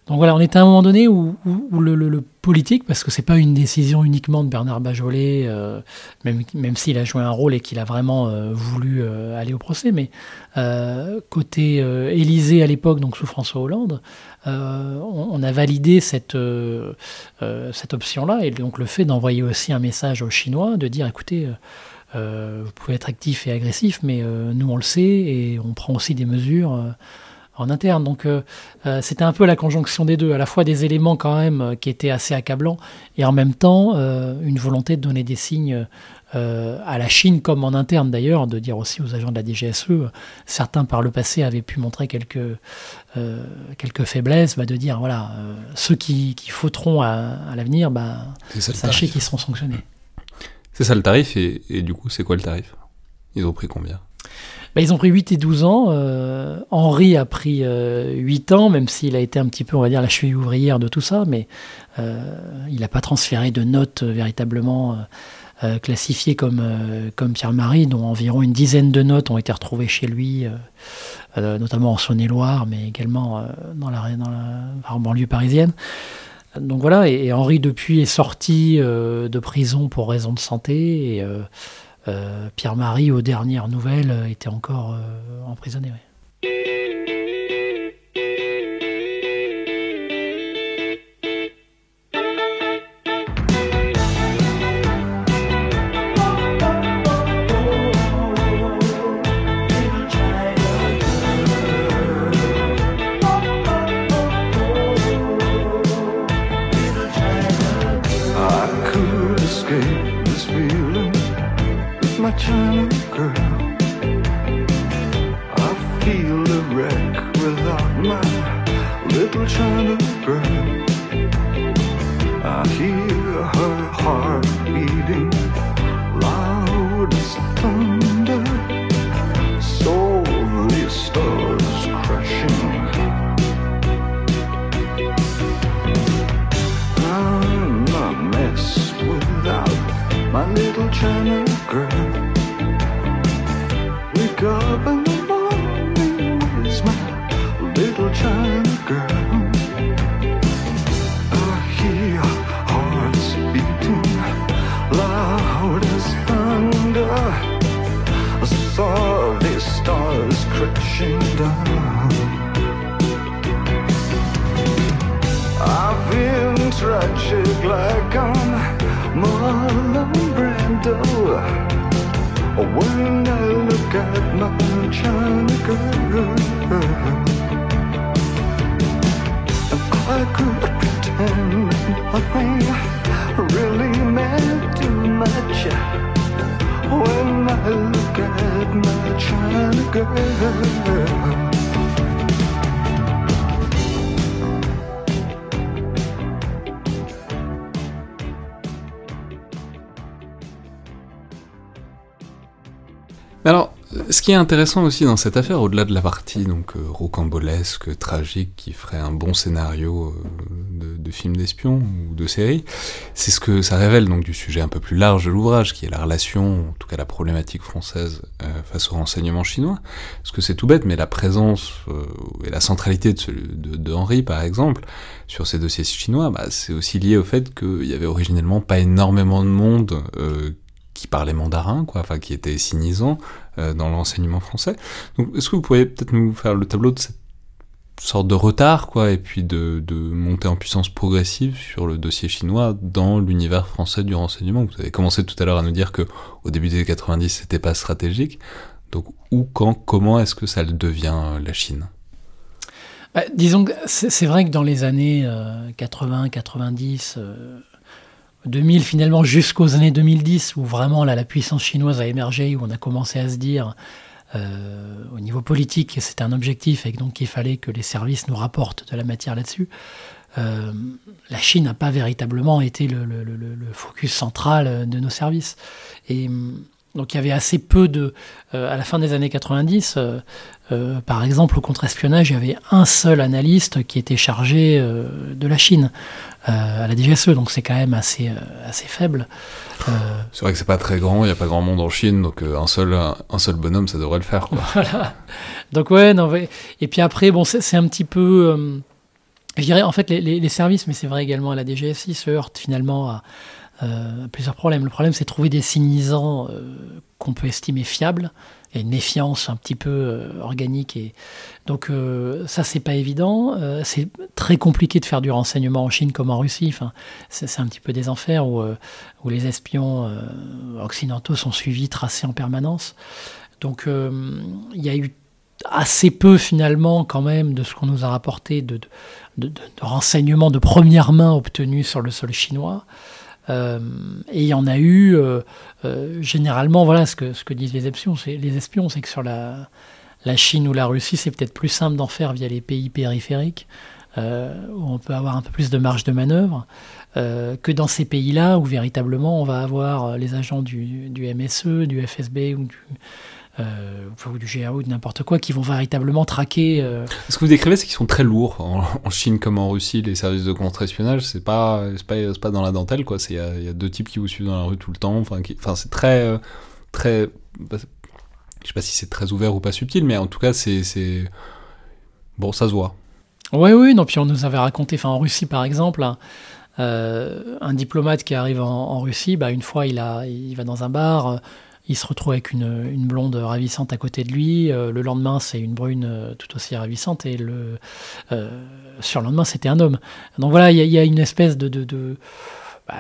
Speaker 2: donc voilà, on était à un moment donné où, le, politique, parce que c'est pas une décision uniquement de Bernard Bajolet, euh, même, même s'il a joué un rôle et qu'il a vraiment euh, voulu euh, aller au procès, mais côté Élysée à l'époque, donc sous François Hollande, on, a validé cette, cette option-là, et donc le fait d'envoyer aussi un message aux Chinois, de dire écoutez, vous pouvez être actif et agressif, mais nous on le sait, et on prend aussi des mesures en interne. Donc euh, euh, c'était un peu la conjonction des deux, à la fois des éléments quand même euh, qui étaient assez accablants et en même temps une volonté de donner des signes à la Chine comme en interne d'ailleurs, de dire aussi aux agents de la DGSE, certains par le passé avaient pu montrer quelques, quelques faiblesses, bah, de dire voilà, ceux qui, qui fauteront à, l'avenir, bah, sachez qu'ils seront sanctionnés.
Speaker 1: C'est ça le tarif et, et du coup c'est quoi le tarif? Ils ont pris combien?
Speaker 2: Bah, ils ont pris 8 et 12 ans. Euh, Henri a pris 8 euh, ans, même s'il a été un petit peu, on va dire, la cheville ouvrière de tout ça, mais euh, il n'a pas transféré de notes véritablement classifiées comme, Pierre-Marie, dont environ une dizaine de notes ont été retrouvées chez lui, notamment en Saône-et-Loire, mais également dans, la, banlieue parisienne. Donc voilà, et, Henri depuis est sorti de prison pour raison de santé. Pierre-Marie, aux dernières nouvelles, euh, était encore euh, emprisonné.
Speaker 1: Qui est intéressant aussi dans cette affaire, au-delà de la partie donc euh, rocambolesque, tragique, qui ferait un bon scénario euh, de, film d'espion ou de série, c'est ce que ça révèle donc du sujet un peu plus large de l'ouvrage, qui est la relation, en tout cas la problématique française euh, face au renseignement chinois. Parce que c'est tout bête, mais la présence et la centralité de, de, Henri, par exemple, sur ces dossiers chinois, bah, c'est aussi lié au fait qu'il y avait originellement pas énormément de monde qui parlait mandarin, quoi, enfin qui était sinisant euh, dans l'enseignement français. Donc, est-ce que vous pourriez peut-être nous faire le tableau de cette sorte de retard, quoi, et puis de, de montée en puissance progressive sur le dossier chinois dans l'univers français du renseignement? Vous avez commencé tout à l'heure à nous dire que au début des 90, c'était pas stratégique. Donc, où, quand, comment est-ce que ça le devient euh, la Chine?
Speaker 2: Bah, Disons que c'est vrai que dans les années 80, 90, 2000 finalement jusqu'aux années 2010 où vraiment là, la puissance chinoise a émergé, où on a commencé à se dire euh, au niveau politique que c'était un objectif et donc il fallait que les services nous rapportent de la matière là-dessus. Euh, la Chine n'a pas véritablement été le, focus central de nos services. Et donc il y avait assez peu de... Euh, à la fin des années 90, par exemple, au contre-espionnage, il y avait un seul analyste qui était chargé de la Chine. Euh, à la DGSE, donc c'est quand même assez, euh, assez faible.
Speaker 1: Euh, c'est vrai que c'est pas très grand, il n'y a pas grand monde en Chine, donc un, seul, un, seul bonhomme, ça devrait le faire. Quoi.
Speaker 2: voilà. Donc ouais, non, et puis après, bon, c'est un petit peu... je dirais, en fait, les, les, services, mais c'est vrai également à la DGSI, se heurtent finalement à, plusieurs problèmes. Le problème, c'est trouver des signisants qu'on peut estimer fiables et une méfiance un petit peu euh, organique. Et donc euh, ça, c'est pas évident. Euh, c'est très compliqué de faire du renseignement en Chine comme en Russie. Enfin, c'est un petit peu des enfers où, où les espions occidentaux sont suivis, tracés en permanence. Donc il y a eu assez peu finalement quand même de ce qu'on nous a rapporté de, de, de, de renseignements de première main obtenus sur le sol chinois. Euh, et il y en a eu, euh, euh, généralement, voilà ce que, ce que disent les espions, c'est, les espions, c'est que sur la, la Chine ou la Russie, c'est peut-être plus simple d'en faire via les pays périphériques, où on peut avoir un peu plus de marge de manœuvre, que dans ces pays-là où véritablement on va avoir les agents du, du MSE, du FSB ou du, euh, ou du GAO, de n'importe quoi, qui vont véritablement traquer. Euh,
Speaker 1: Ce que vous décrivez, c'est qu'ils sont très lourds. En, Chine comme en Russie, les services de contre-espionnage, c'est pas, pas, pas dans la dentelle, quoi. Il y, y, a deux types qui vous suivent dans la rue tout le temps. Enfin, c'est très. Euh, très bah, je sais pas si c'est très ouvert ou pas subtil, mais en tout cas, c'est. Bon, ça se voit.
Speaker 2: Oui, oui, non, puis on nous avait raconté, enfin en Russie par exemple, hein, euh, un diplomate qui arrive en, en Russie, bah, une fois il, a, il va dans un bar, il se retrouve avec une, blonde ravissante à côté de lui. Euh, le lendemain, c'est une brune euh, tout aussi ravissante. Et le euh, sur le lendemain, c'était un homme. Donc voilà, il y, a une espèce de, bah,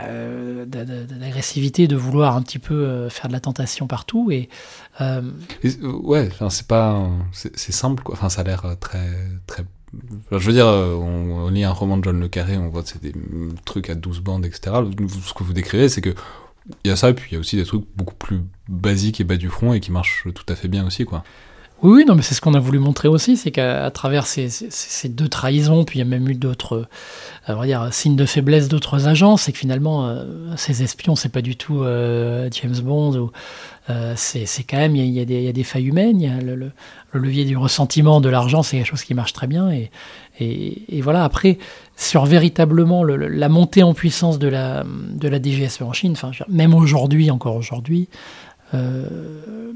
Speaker 2: d'agressivité, de vouloir un petit peu faire de la tentation partout. Et,
Speaker 1: ouais, c'est pas, c'est simple quoi. Enfin ça a l'air très très. je veux dire, on, on, lit un roman de John le Carré, on voit c'est des trucs à 12 bandes, etc. Ce que vous décrivez, c'est que il y a ça, et puis il y a aussi des trucs beaucoup plus basiques et bas du front et qui marchent tout à fait bien aussi, quoi.
Speaker 2: Oui, oui, non, mais c'est ce qu'on a voulu montrer aussi, c'est qu'à travers ces, ces, deux trahisons, puis il y a même eu d'autres, euh, dire, signes de faiblesse d'autres agents, c'est que finalement, euh, ces espions, c'est pas du tout euh, James Bond, ou c'est quand même, il y, a, y, a des failles humaines, y a le, le, levier du ressentiment, de l'argent, c'est quelque chose qui marche très bien, et, et voilà, après, sur véritablement la montée en puissance de la, de la DGSE en Chine, enfin, même aujourd'hui, encore aujourd'hui, euh,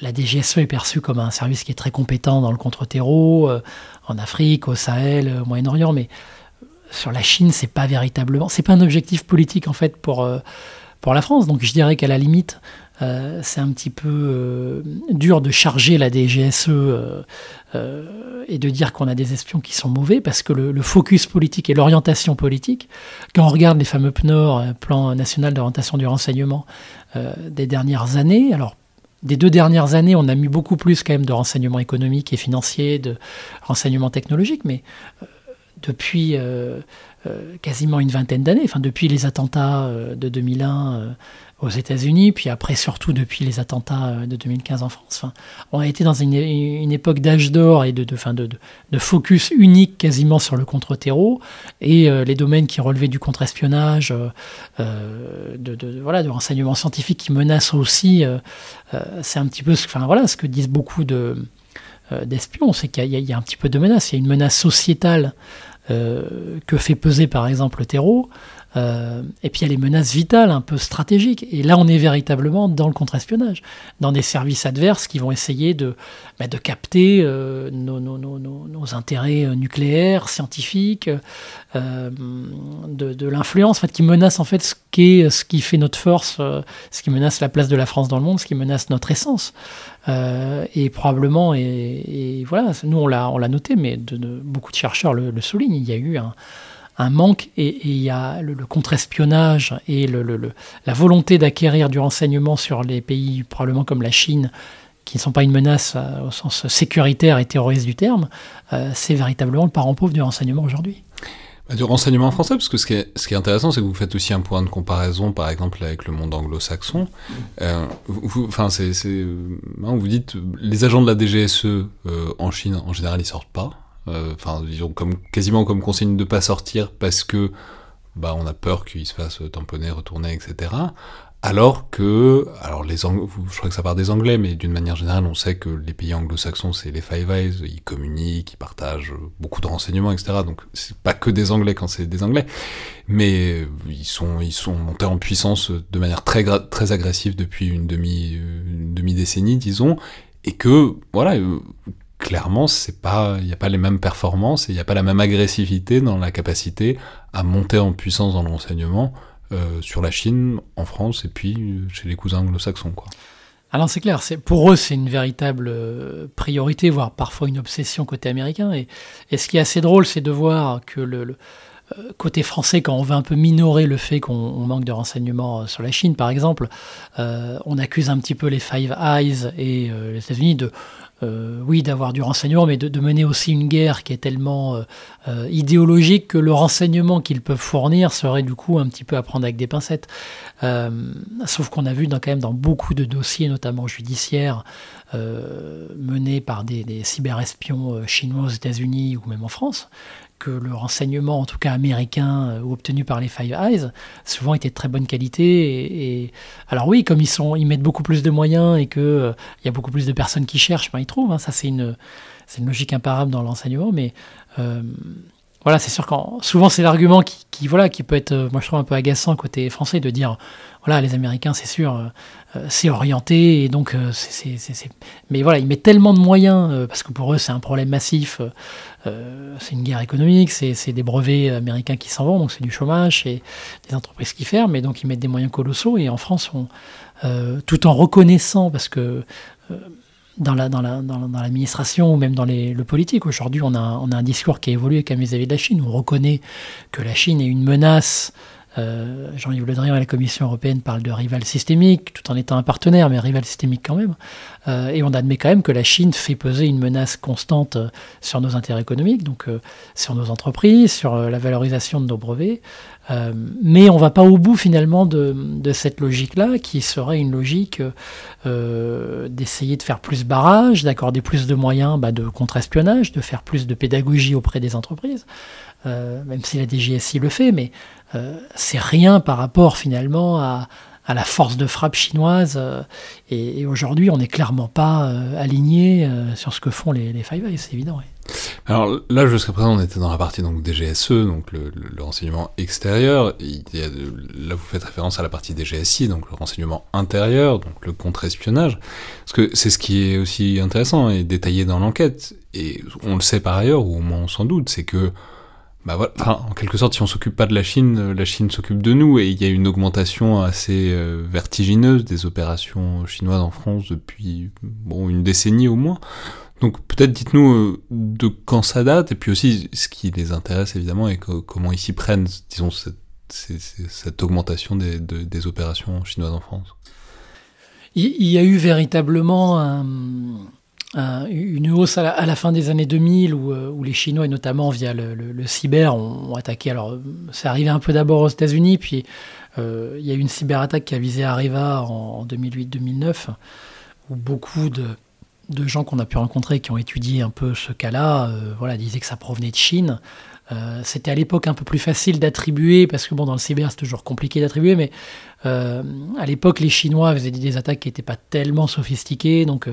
Speaker 2: la DGSE est perçue comme un service qui est très compétent dans le contre-terreau, euh, en Afrique, au Sahel, au Moyen-Orient, mais sur la Chine, c'est pas véritablement, c'est pas un objectif politique en fait pour, euh, pour la France. Donc je dirais qu'à la limite, euh, c'est un petit peu euh, dur de charger la DGSE euh, et de dire qu'on a des espions qui sont mauvais parce que le, focus politique et l'orientation politique, quand on regarde les fameux PNOR, Plan national d'orientation du renseignement des dernières années, alors des deux dernières années, on a mis beaucoup plus quand même de renseignements économiques et financiers, de renseignements technologiques, mais depuis quasiment une vingtaine d'années, enfin depuis les attentats de 2001 aux États-Unis, puis après surtout depuis les attentats euh, de 2015 en France. On a été dans une, époque d'âge d'or et de, fin de, focus unique quasiment sur le contre-terreau et euh, les domaines qui relevaient du contre-espionnage, euh, de, voilà, de renseignements scientifiques qui menacent aussi. c'est un petit peu ce, enfin, voilà, ce que disent beaucoup de, d'espions, c'est qu'il y, y, a un petit peu de menace. Il y a une menace sociétale que fait peser par exemple le terreau. Euh, et puis il y a les menaces vitales, un peu stratégiques. Et là, on est véritablement dans le contre-espionnage, dans des services adverses qui vont essayer de, bah, de capter euh, nos, nos, nos, nos, intérêts euh, nucléaires, scientifiques, de, l'influence, en fait, qui menace en fait ce, qui est, ce qui fait notre force, ce qui menace la place de la France dans le monde, ce qui menace notre essence. et probablement, et, voilà, nous on l'a, on l'a noté, mais de, de, beaucoup de chercheurs le, le soulignent, il y a eu un un manque et il y a le, contre-espionnage et la volonté d'acquérir du renseignement sur les pays probablement comme la Chine qui ne sont pas une menace euh, au sens sécuritaire et terroriste du terme, euh, c'est véritablement le parent pauvre du renseignement aujourd'hui.
Speaker 1: Bah, du renseignement français, parce que ce qui est, intéressant, c'est que vous faites aussi un point de comparaison, par exemple, avec le monde anglo-saxon. Euh, enfin, c'est, hein, vous dites, les agents de la DGSE en Chine, en général, ils sortent pas. Euh, enfin, disons comme quasiment comme consigne de pas sortir parce que bah on a peur qu'ils se fassent tamponner, retourner, etc. Alors que, alors les Ang je crois que ça part des Anglais, mais d'une manière générale, on sait que les pays anglo-saxons, c'est les Five Eyes, ils communiquent, ils partagent beaucoup de renseignements, etc. Donc c'est pas que des Anglais quand c'est des Anglais, mais ils sont ils sont montés en puissance de manière très très agressive depuis une demi une demi décennie, disons, et que voilà clairement, il n'y a pas les mêmes performances et il n'y a pas la même agressivité dans la capacité à monter en puissance dans le renseignement euh, sur la Chine, en France et puis euh, chez les cousins anglo-saxons.
Speaker 2: Alors c'est clair, pour eux c'est une véritable euh, priorité, voire parfois une obsession côté américain. Et, ce qui est assez drôle, c'est de voir que le, côté français, quand on veut un peu minorer le fait qu'on manque de renseignements sur la Chine, par exemple, on accuse un petit peu les Five Eyes et les États-Unis de euh, oui, d'avoir du renseignement, mais de, mener aussi une guerre qui est tellement euh, euh, idéologique que le renseignement qu'ils peuvent fournir serait du coup un petit peu à prendre avec des pincettes. Sauf qu'on a vu dans, quand même dans beaucoup de dossiers, notamment judiciaires, menés par des cyberespions chinois aux États-Unis ou même en France, que le renseignement, en tout cas américain, euh, ou obtenu par les Five Eyes, souvent était de très bonne qualité. Et, alors oui, comme ils sont, ils mettent beaucoup plus de moyens et que euh, il y a beaucoup plus de personnes qui cherchent, ben ils trouvent. Hein, ça c'est une, c'est une logique imparable dans l'enseignement, mais euh, voilà, c'est sûr qu'en souvent c'est l'argument qui, qui, voilà qui peut être, moi je trouve un peu agaçant côté français de dire voilà les Américains c'est sûr euh, c'est orienté et donc euh, c'est mais voilà ils mettent tellement de moyens euh, parce que pour eux c'est un problème massif euh, c'est une guerre économique c'est des brevets américains qui s'en vont donc c'est du chômage et des entreprises qui ferment et donc ils mettent des moyens colossaux et en France tout en reconnaissant parce que dans l'administration la, dans la, dans ou même dans le politique. Aujourd'hui, on a, on a un discours qui a évolué quand vis-à-vis de la Chine. On reconnaît que la Chine est une menace. Euh, Jean-Yves Le Drian et la Commission européenne parlent de rival systémique, tout en étant un partenaire, mais rival systémique quand même. Euh, et on admet quand même que la Chine fait peser une menace constante euh, sur nos intérêts économiques, donc sur nos entreprises, sur la valorisation de nos brevets. Mais on ne va pas au bout finalement de, cette logique-là, qui serait une logique d'essayer de faire plus barrage, d'accorder plus de moyens bah, de contre-espionnage, de faire plus de pédagogie auprès des entreprises, euh, même si la DGSI le fait, mais euh, c'est rien par rapport finalement à, la force de frappe chinoise. Euh, et, aujourd'hui, on n'est clairement pas aligné sur ce que font les, les Five Eyes, c'est évident.
Speaker 1: Alors là, jusqu'à présent, on était dans la partie donc DGSE, donc le, renseignement extérieur. Là, vous faites référence à la partie DGSI, donc le renseignement intérieur, donc le contre-espionnage. Parce que c'est ce qui est aussi intéressant et détaillé dans l'enquête. Et on le sait par ailleurs, ou au moins on s'en doute, c'est que bah en quelque sorte, si on s'occupe pas de la Chine, la Chine s'occupe de nous, et il y a une augmentation assez euh, vertigineuse des opérations chinoises en France depuis bon une décennie au moins. Donc peut-être dites-nous euh, de quand ça date, et puis aussi ce qui les intéresse évidemment, et comment ils s'y prennent, disons, cette, augmentation des, de, des opérations chinoises en France.
Speaker 2: Il y a eu véritablement un une hausse à la, fin des années 2000 où, les Chinois, et notamment via le, cyber, ont, attaqué. Alors, c'est arrivé un peu d'abord aux États-Unis, puis il y a eu une cyberattaque qui a visé Areva en, 2008-2009, où beaucoup de, gens qu'on a pu rencontrer qui ont étudié un peu ce cas-là voilà, disaient que ça provenait de Chine. Euh, c'était à l'époque un peu plus facile d'attribuer, parce que bon, dans le cyber, c'est toujours compliqué d'attribuer, mais euh, à l'époque, les Chinois faisaient des attaques qui n'étaient pas tellement sophistiquées, donc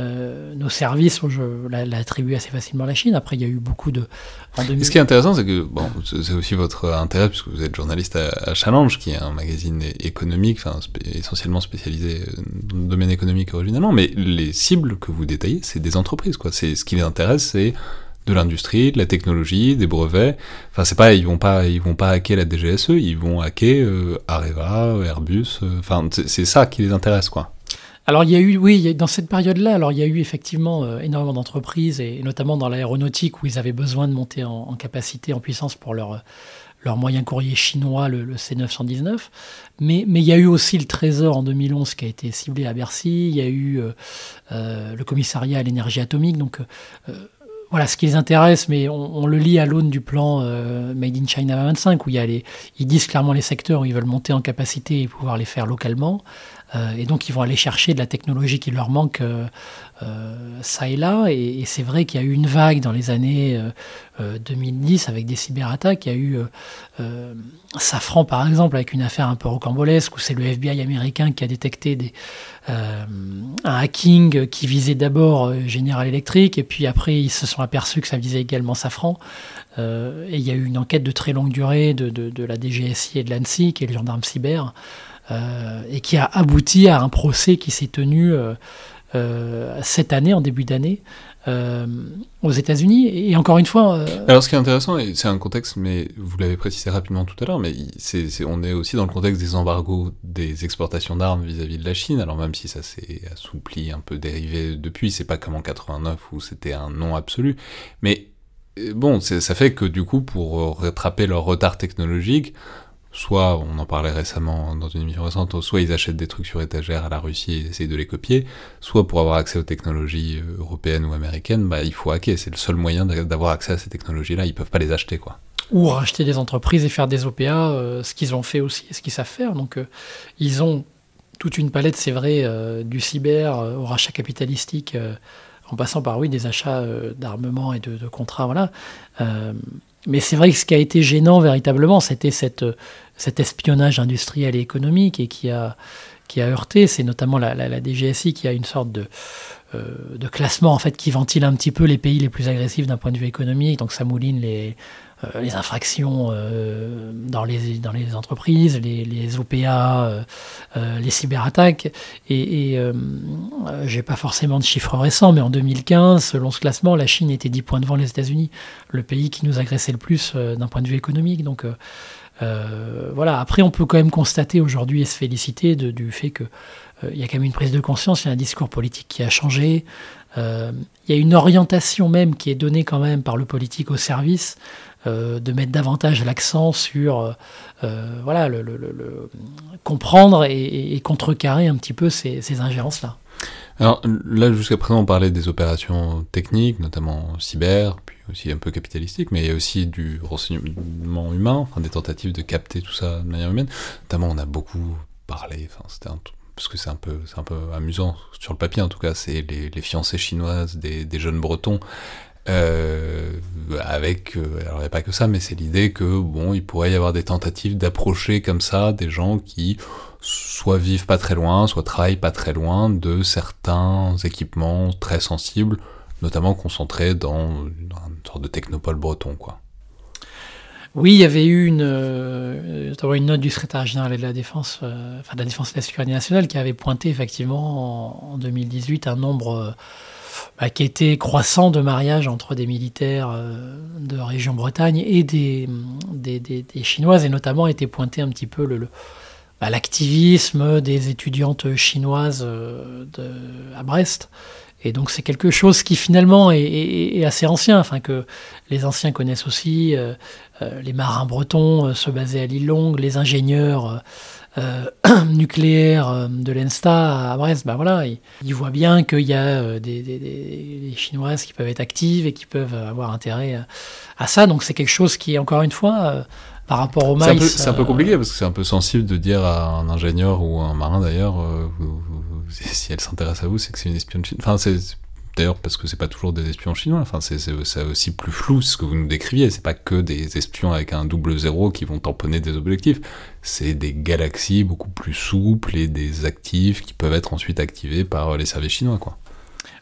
Speaker 2: euh, nos services, je l'attribué assez facilement à la Chine. Après, il y a eu beaucoup de.
Speaker 1: Ce qui est intéressant, c'est que bon, c'est aussi votre intérêt, puisque vous êtes journaliste à, Challenge, qui est un magazine économique, enfin, essentiellement spécialisé dans le domaine économique originalement, mais les cibles que vous détaillez, c'est des entreprises, quoi. Ce qui les intéresse, c'est de l'industrie, de la technologie, des brevets. Enfin, c'est pas, ils vont pas, ils vont pas hacker la DGSE, ils vont hacker euh, Areva, Airbus. Euh, enfin, c'est ça qui les intéresse, quoi.
Speaker 2: Alors il y a eu, oui, dans cette période-là, alors il y a eu effectivement euh, énormément d'entreprises et, notamment dans l'aéronautique où ils avaient besoin de monter en, capacité, en puissance pour leur leur moyen courrier chinois, le, C919. Mais, mais il y a eu aussi le Trésor en 2011 qui a été ciblé à Bercy. Il y a eu le commissariat à l'énergie atomique. Donc voilà ce qui les intéresse, mais on, le lit à l'aune du plan euh, Made in China 25, où il y a les, ils disent clairement les secteurs où ils veulent monter en capacité et pouvoir les faire localement. Euh, et donc ils vont aller chercher de la technologie qui leur manque euh, euh, ça et là. Et, c'est vrai qu'il y a eu une vague dans les années 2010 avec des cyberattaques. Il y a eu Safran par exemple avec une affaire un peu rocambolesque où c'est le FBI américain qui a détecté un hacking qui visait d'abord General Electric et puis après ils se sont aperçus que ça visait également Safran. et il y a eu une enquête de très longue durée de, de la DGSI et de l'ANSI, qui est le gendarme cyber, et qui a abouti à un procès qui s'est tenu euh, euh, cette année, en début d'année, aux États-Unis. Et encore une fois.
Speaker 1: Alors, ce qui est intéressant, c'est un contexte, mais vous l'avez précisé rapidement tout à l'heure, mais on est aussi dans le contexte des embargos des exportations d'armes vis-à-vis de la Chine. Alors, même si ça s'est assoupli, un peu dérivé depuis, c'est pas comme en 89 où c'était un non absolu. Mais bon, ça fait que du coup, pour rattraper leur retard technologique, soit, on en parlait récemment dans une émission récente, soit ils achètent des trucs sur étagère à la Russie et essayent de les copier, soit pour avoir accès aux technologies euh, européennes ou américaines, bah, il faut hacker. C'est le seul moyen d'avoir accès à ces technologies-là. Ils peuvent pas les acheter, quoi.
Speaker 2: Ou racheter des entreprises et faire des OPA, euh, ce qu'ils ont fait aussi et ce qu'ils savent faire. Donc, euh, ils ont toute une palette, c'est vrai, du cyber au rachat capitalistique, en passant par, oui, des achats d'armement et de, de, contrats, voilà. mais c'est vrai que ce qui a été gênant véritablement, c'était cette cet espionnage industriel et économique et qui a, qui a heurté, c'est notamment la, DGSI qui a une sorte de, euh, de classement en fait qui ventile un petit peu les pays les plus agressifs d'un point de vue économique. Donc ça mouline les, euh, les infractions euh, dans, les, dans les entreprises, les, les OPA, les cyberattaques. Et, et j'ai pas forcément de chiffres récents, mais en 2015, selon ce classement, la Chine était 10 points devant les États-Unis, le pays qui nous agressait le plus d'un point de vue économique. Donc euh, voilà. Après, on peut quand même constater aujourd'hui et se féliciter du fait qu'il euh, y a quand même une prise de conscience, il y a un discours politique qui a changé. Euh, il y a une orientation même qui est donnée quand même par le politique au service de mettre davantage l'accent sur voilà, comprendre et, contrecarrer un petit peu ces, ces ingérences-là.
Speaker 1: Alors là, jusqu'à présent, on parlait des opérations techniques, notamment cyber, puis aussi un peu capitalistique, mais il y a aussi du renseignement humain, enfin des tentatives de capter tout ça de manière humaine. Notamment, on a beaucoup parlé, enfin c'était un parce que c'est un peu c'est un peu amusant sur le papier en tout cas, c'est les, les fiancées chinoises des, des jeunes Bretons. Euh, avec, euh, alors il n'y a pas que ça, mais c'est l'idée que bon, il pourrait y avoir des tentatives d'approcher comme ça des gens qui soit vivent pas très loin, soit travaillent pas très loin de certains équipements très sensibles, notamment concentrés dans, une sorte de technopole breton.
Speaker 2: Oui, il y avait eu une, euh, une note du secrétaire général de la Défense, euh, enfin de la Défense et de la Sécurité nationale, qui avait pointé effectivement en, 2018 un nombre euh, bah, qui était croissant de mariages entre des militaires de région Bretagne et des, Chinoises, et notamment était pointé un petit peu le l'activisme des étudiantes chinoises euh, à Brest. Et donc c'est quelque chose qui finalement est, assez ancien, enfin que les anciens connaissent aussi. Euh, euh, les marins bretons se basaient à l'île Longue, les ingénieurs nucléaire de l'ENSTA à Brest, bah voilà, ils, voient bien qu'il y a des, Chinoises qui peuvent être actives et qui peuvent avoir intérêt à ça. Donc c'est quelque chose qui encore une fois par rapport au maïs.
Speaker 1: C'est un, peu compliqué parce que c'est un peu sensible de dire à un ingénieur ou un marin d'ailleurs, si elle s'intéresse à vous, c'est que c'est une espionne chinoise. Enfin, c'est D'ailleurs, parce que c'est pas toujours des espions chinois. Enfin, c'est aussi plus flou ce que vous nous décriviez. C'est pas que des espions avec un double zéro qui vont tamponner des objectifs. C'est des galaxies beaucoup plus souples et des actifs qui peuvent être ensuite activés par les services chinois, quoi.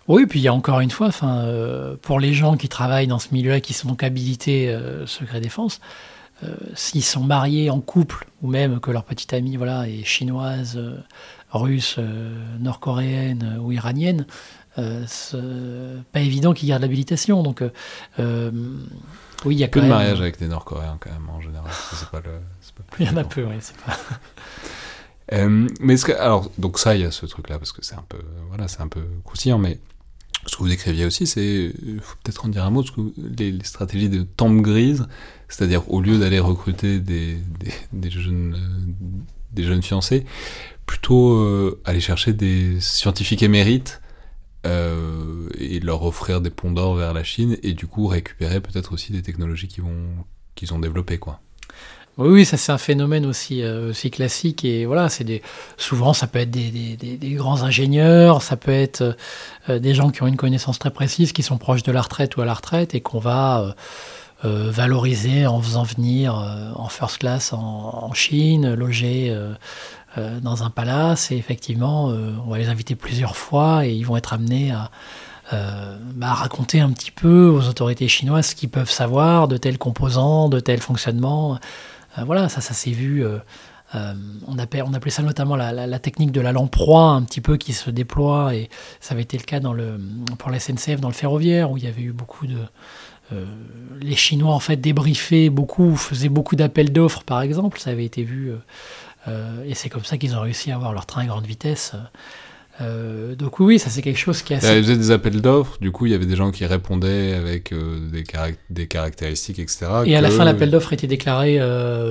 Speaker 2: Oui, puis il y a encore une fois, enfin, euh, pour les gens qui travaillent dans ce milieu-là, qui sont donc habilités euh, secret défense, euh, s'ils sont mariés en couple ou même que leur petite amie, voilà, est chinoise, russe, nord-coréenne ou iranienne, euh, pas évident qu'ils gardent l'habilitation. Donc, euh, euh, oui, il y a
Speaker 1: peu
Speaker 2: de
Speaker 1: mariage avec des Nord-Coréens quand même en général. pas le,
Speaker 2: il y en a peu, oui. Pas...
Speaker 1: mais ce que, alors, donc ça, il y a ce truc-là parce que c'est un peu, voilà, c'est un peu croustillant, mais ce que vous décriviez aussi, c'est, il faut peut-être en dire un mot, les, stratégies de tempe grise, c'est-à-dire au lieu d'aller recruter des, jeunes, des jeunes fiancés, plutôt aller chercher des scientifiques émérites euh, et leur offrir des ponts d'or vers la Chine et du coup récupérer peut-être aussi des technologies qu'ils ont développées quoi.
Speaker 2: Oui, ça c'est un phénomène aussi, euh, classique et voilà, c'est des souvent ça peut être des, grands ingénieurs, ça peut être euh, des gens qui ont une connaissance très précise, qui sont proches de la retraite ou à la retraite et qu'on va valoriser en faisant venir en first class en, Chine, loger euh, dans un palace et effectivement, euh, on va les inviter plusieurs fois et ils vont être amenés à, euh, bah, raconter un petit peu aux autorités chinoises ce qu'ils peuvent savoir de tels composants, de tels fonctionnements. voilà, ça, ça s'est vu. on, appelait, on, appelait, ça notamment la, technique de la lamproie, un petit peu qui se déploie, et ça avait été le cas pour la SNCF dans le ferroviaire, où il y avait eu beaucoup de. Les Chinois en fait débriefaient beaucoup, faisaient beaucoup d'appels d'offres par exemple, ça avait été vu euh, et c'est comme ça qu'ils ont réussi à avoir leur train à grande vitesse. Euh, donc oui, ça c'est quelque chose qui est assez...
Speaker 1: Ils faisaient des appels d'offres, du coup il y avait des gens qui répondaient avec euh, des, des, caractéristiques, etc.
Speaker 2: Et à la fin l'appel d'offres était déclaré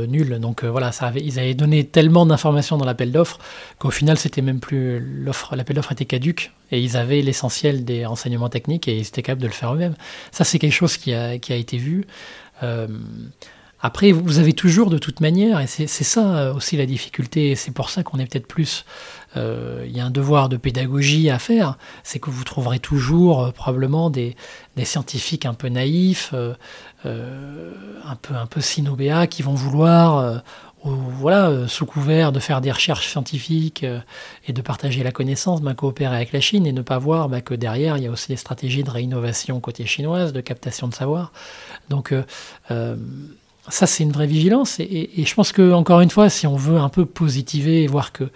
Speaker 2: nul, donc voilà, ça avait, ils avaient donné tellement d'informations dans l'appel d'offres qu'au final c'était même plus l'offre, l'appel d'offres était caduque et ils avaient l'essentiel des renseignements techniques et ils étaient capables de le faire eux-mêmes. Ça c'est quelque chose qui a, qui a été vu. Après, vous avez toujours de toute manière, et c'est ça euh, aussi la difficulté, et c'est pour ça qu'on est peut-être plus... Euh, il y a un devoir de pédagogie à faire, c'est que vous trouverez toujours euh, probablement des, scientifiques un peu naïfs, un peu, un peu synobéas, qui vont vouloir, voilà, sous couvert de faire des recherches scientifiques et de partager la connaissance, ben, coopérer avec la Chine et ne pas voir ben, que derrière, il y a aussi des stratégies de réinnovation côté chinoise, de captation de savoir. Donc, ça, c'est une vraie vigilance. Et, je pense que, encore une fois, si on veut un peu positiver et voir que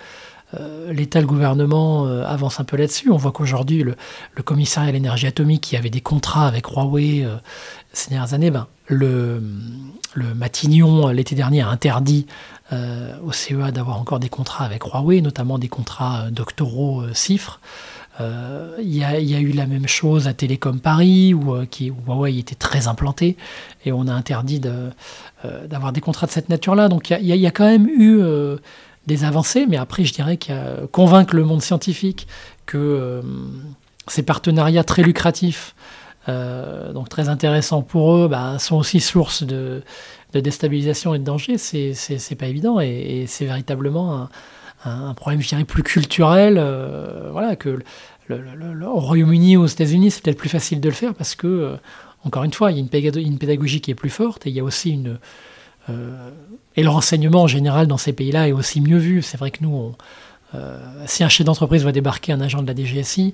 Speaker 2: euh, l'État, le gouvernement euh, avance un peu là-dessus, on voit qu'aujourd'hui, le, commissariat à l'énergie atomique, qui avait des contrats avec Huawei euh, ces dernières années, ben, le, le Matignon, l'été dernier, a interdit au CEA d'avoir encore des contrats avec Huawei, notamment des contrats doctoraux CIFRE. Euh, il y, a eu la même chose à Télécom Paris, où, euh, Huawei était très implanté, et on a interdit euh, d'avoir des contrats de cette nature-là. Donc il y, a quand même eu des avancées, mais après je dirais qu'il y a convaincre le monde scientifique que ces partenariats très lucratifs, donc très intéressants pour eux, bah, sont aussi source de, déstabilisation et de danger, c'est pas évident, et, c'est véritablement un problème, je dirais, plus culturel. Euh, voilà, que le, au Royaume-Uni ou aux États-Unis, c'est peut-être plus facile de le faire parce que, euh, encore une fois, il y a une pédagogie, qui est plus forte et il y a aussi une. Euh, et le renseignement en général dans ces pays-là est aussi mieux vu. C'est vrai que nous, si un chef d'entreprise va débarquer un agent de la DGSI,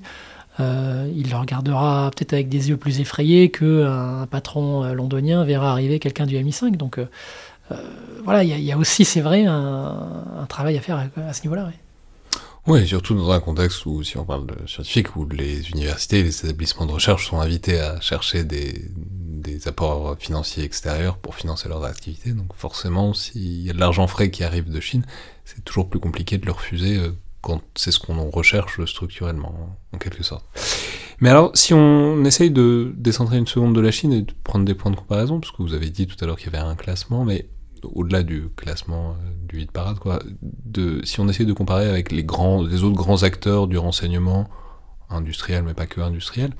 Speaker 2: il le regardera peut-être avec des yeux plus effrayés qu'un patron londonien verra arriver quelqu'un du MI5. Donc euh, voilà, il y, a aussi, c'est vrai, un, travail à faire à, ce niveau-là.
Speaker 1: Oui, surtout dans un contexte où, si on parle de scientifique, où les universités les établissements de recherche sont invités à chercher des, des apports financiers extérieurs pour financer leurs activités. Donc forcément, s'il y a de l'argent frais qui arrive de Chine, c'est toujours plus compliqué de le refuser euh, quand c'est ce qu'on recherche structurellement, en quelque sorte. Mais alors, si on essaye de décentrer une seconde de la Chine et de prendre des points de comparaison, parce que vous avez dit tout à l'heure qu'il y avait un classement, mais au-delà du classement du hit parade, quoi, de, si on essaie de comparer avec les, grands, les autres grands acteurs du renseignement industriel, mais pas que industriel,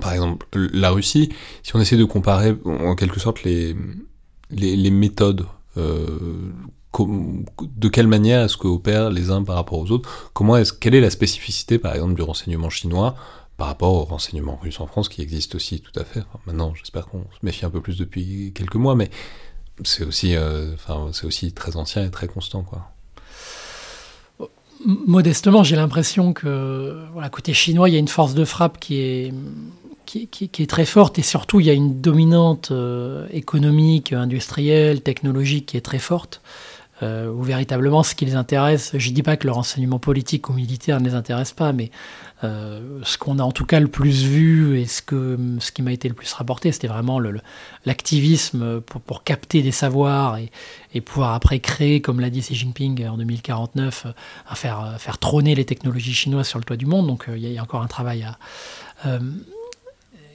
Speaker 1: par exemple la Russie, si on essaie de comparer en quelque sorte les, les, méthodes de quelle manière est-ce qu'opèrent les uns par rapport aux autres Comment est quelle est la spécificité, par exemple, du renseignement chinois par rapport au renseignement russe en France, qui existe aussi tout à fait. maintenant, j'espère qu'on se méfie un peu plus depuis quelques mois, mais c'est aussi, euh, aussi très ancien et très constant, quoi.
Speaker 2: Modestement, j'ai l'impression que, côté chinois, il y a une force de frappe qui est, qui, est très forte et surtout il y a une dominante euh, économique, industrielle, technologique qui est très forte euh, où véritablement ce qui les intéresse, je ne dis pas que le renseignement politique ou militaire ne les intéresse pas, mais euh, ce qu'on a en tout cas le plus vu et ce, qui m'a été le plus rapporté, c'était vraiment l'activisme pour, capter des savoirs et, pouvoir après créer, comme l'a dit Xi Jinping en 2049, à faire, faire trôner les technologies chinoises sur le toit du monde. Donc euh, il y, a encore un travail à...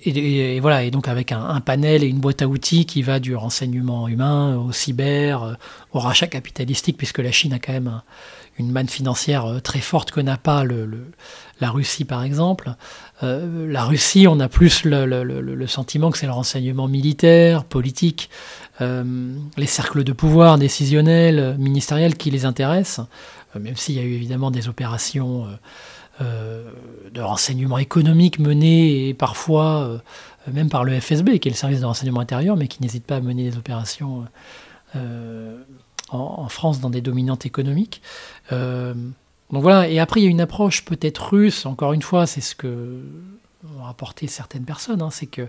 Speaker 2: Et, voilà, et donc avec un, panel et une boîte à outils qui va du renseignement humain au cyber, euh, au rachat capitalistique, puisque la Chine a quand même une manne financière euh, très forte que n'a pas la Russie, par exemple. Euh, la Russie, on a plus le, sentiment que c'est le renseignement militaire, politique, les cercles de pouvoir décisionnels, ministériels qui les intéressent, même s'il y a eu évidemment des opérations de renseignement économique mené et parfois euh, même par le FSB, qui est le service de renseignement intérieur, mais qui n'hésite pas à mener des opérations euh, en, France dans des dominantes économiques. donc voilà, et après il y a une approche peut-être russe, encore une fois, c'est ce que ont rapporté certaines personnes, hein, c'est que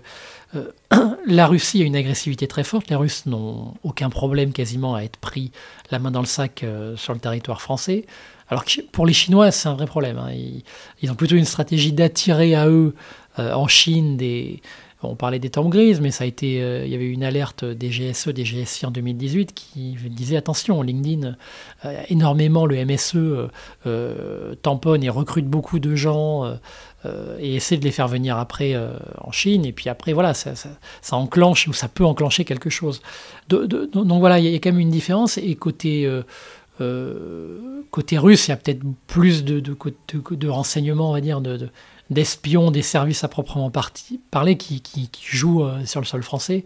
Speaker 2: la Russie a une agressivité très forte, les Russes n'ont aucun problème quasiment à être pris la main dans le sac sur le territoire français. Alors que pour les Chinois, c'est un vrai problème. Hein. Ils, ont plutôt une stratégie d'attirer à eux euh, en Chine des. On parlait des temps grises, mais ça a été, euh, il y avait une alerte des GSE, des GSI en 2018 qui disait attention, LinkedIn, euh, énormément le MSE tamponne et recrute beaucoup de gens et essaie de les faire venir après en Chine. Et puis après, voilà, ça, enclenche ou ça peut enclencher quelque chose. donc voilà, il y, a quand même une différence. Et côté côté russe, il y a peut-être plus de, de, de, renseignements, on va dire, de, d'espions des services à proprement parler qui, qui, jouent euh, sur le sol français.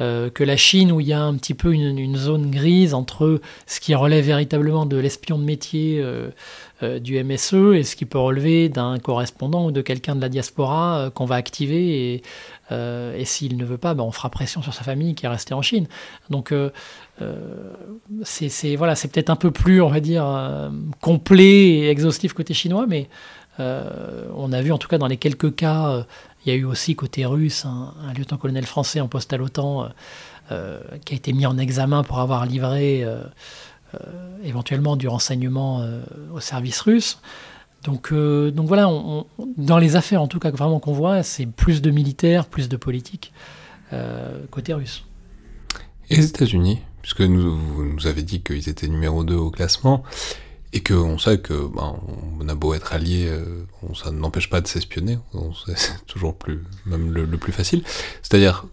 Speaker 2: Euh, que la Chine, où il y a un petit peu une, zone grise entre ce qui relève véritablement de l'espion de métier du MSE et ce qui peut relever d'un correspondant ou de quelqu'un de la diaspora qu'on va activer et, et s'il ne veut pas, ben on fera pression sur sa famille qui est restée en Chine. Donc euh, c'est voilà, peut-être un peu plus, on va dire, euh, complet et exhaustif côté chinois, mais euh, on a vu en tout cas dans les quelques cas, il y a eu aussi côté russe un, lieutenant-colonel français en poste à l'OTAN qui a été mis en examen pour avoir livré éventuellement du renseignement au service russe. Donc, donc voilà, dans les affaires en tout cas vraiment qu'on voit, c'est plus de militaires, plus de politique côté russe.
Speaker 1: Et les États-Unis puisque nous, vous nous avez dit qu'ils étaient numéro 2 au classement, et qu'on sait que ben, on a beau être allié, euh, ça n'empêche pas de s'espionner, c'est toujours plus, même le, plus facile. C'est-à-dire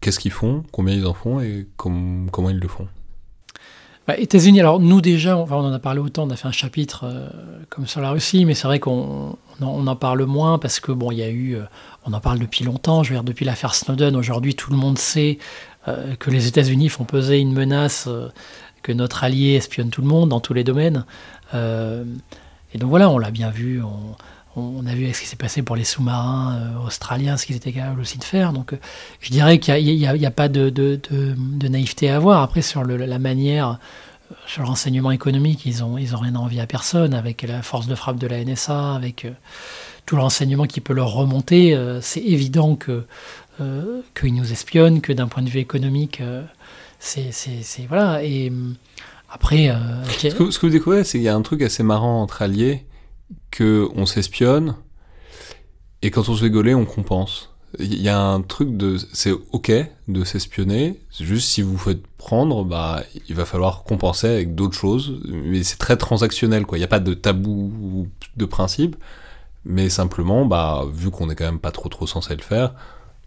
Speaker 1: qu'est-ce qu'ils font, combien ils en font et comment ils le font?
Speaker 2: Bah, États-Unis, alors nous déjà, on, en a parlé autant, on a fait un chapitre euh, comme sur la Russie, mais c'est vrai qu'on on en parle moins parce que bon, il y a eu, euh, on en parle depuis longtemps. Je veux dire, depuis l'affaire Snowden, aujourd'hui, tout le monde sait que les États-Unis font peser une menace, que notre allié espionne tout le monde dans tous les domaines. Euh, et donc voilà, on l'a bien vu. On, a vu ce qui s'est passé pour les sous-marins australiens, ce qu'ils étaient capables aussi de faire. Donc je dirais qu'il n'y a, pas de, naïveté à avoir. Après, sur la manière, sur le renseignement économique, ils n'ont ils ont rien envie à personne, avec la force de frappe de la NSA, avec tout le renseignement qui peut leur remonter. c'est évident que euh, qu'ils nous espionnent, que d'un point de vue économique, euh, c'est voilà. Et hum, après, euh,
Speaker 1: ce, que, vous découvrez, c'est qu'il y a un truc assez marrant entre alliés, que on s'espionne et quand on se fait gauler, on compense. Il y a un truc de, c'est ok de s'espionner, juste si vous faites prendre, bah, il va falloir compenser avec d'autres choses, mais c'est très transactionnel, quoi. Il n'y a pas de tabou ou de principe, mais simplement, bah, vu qu'on est quand même pas trop trop censé le faire,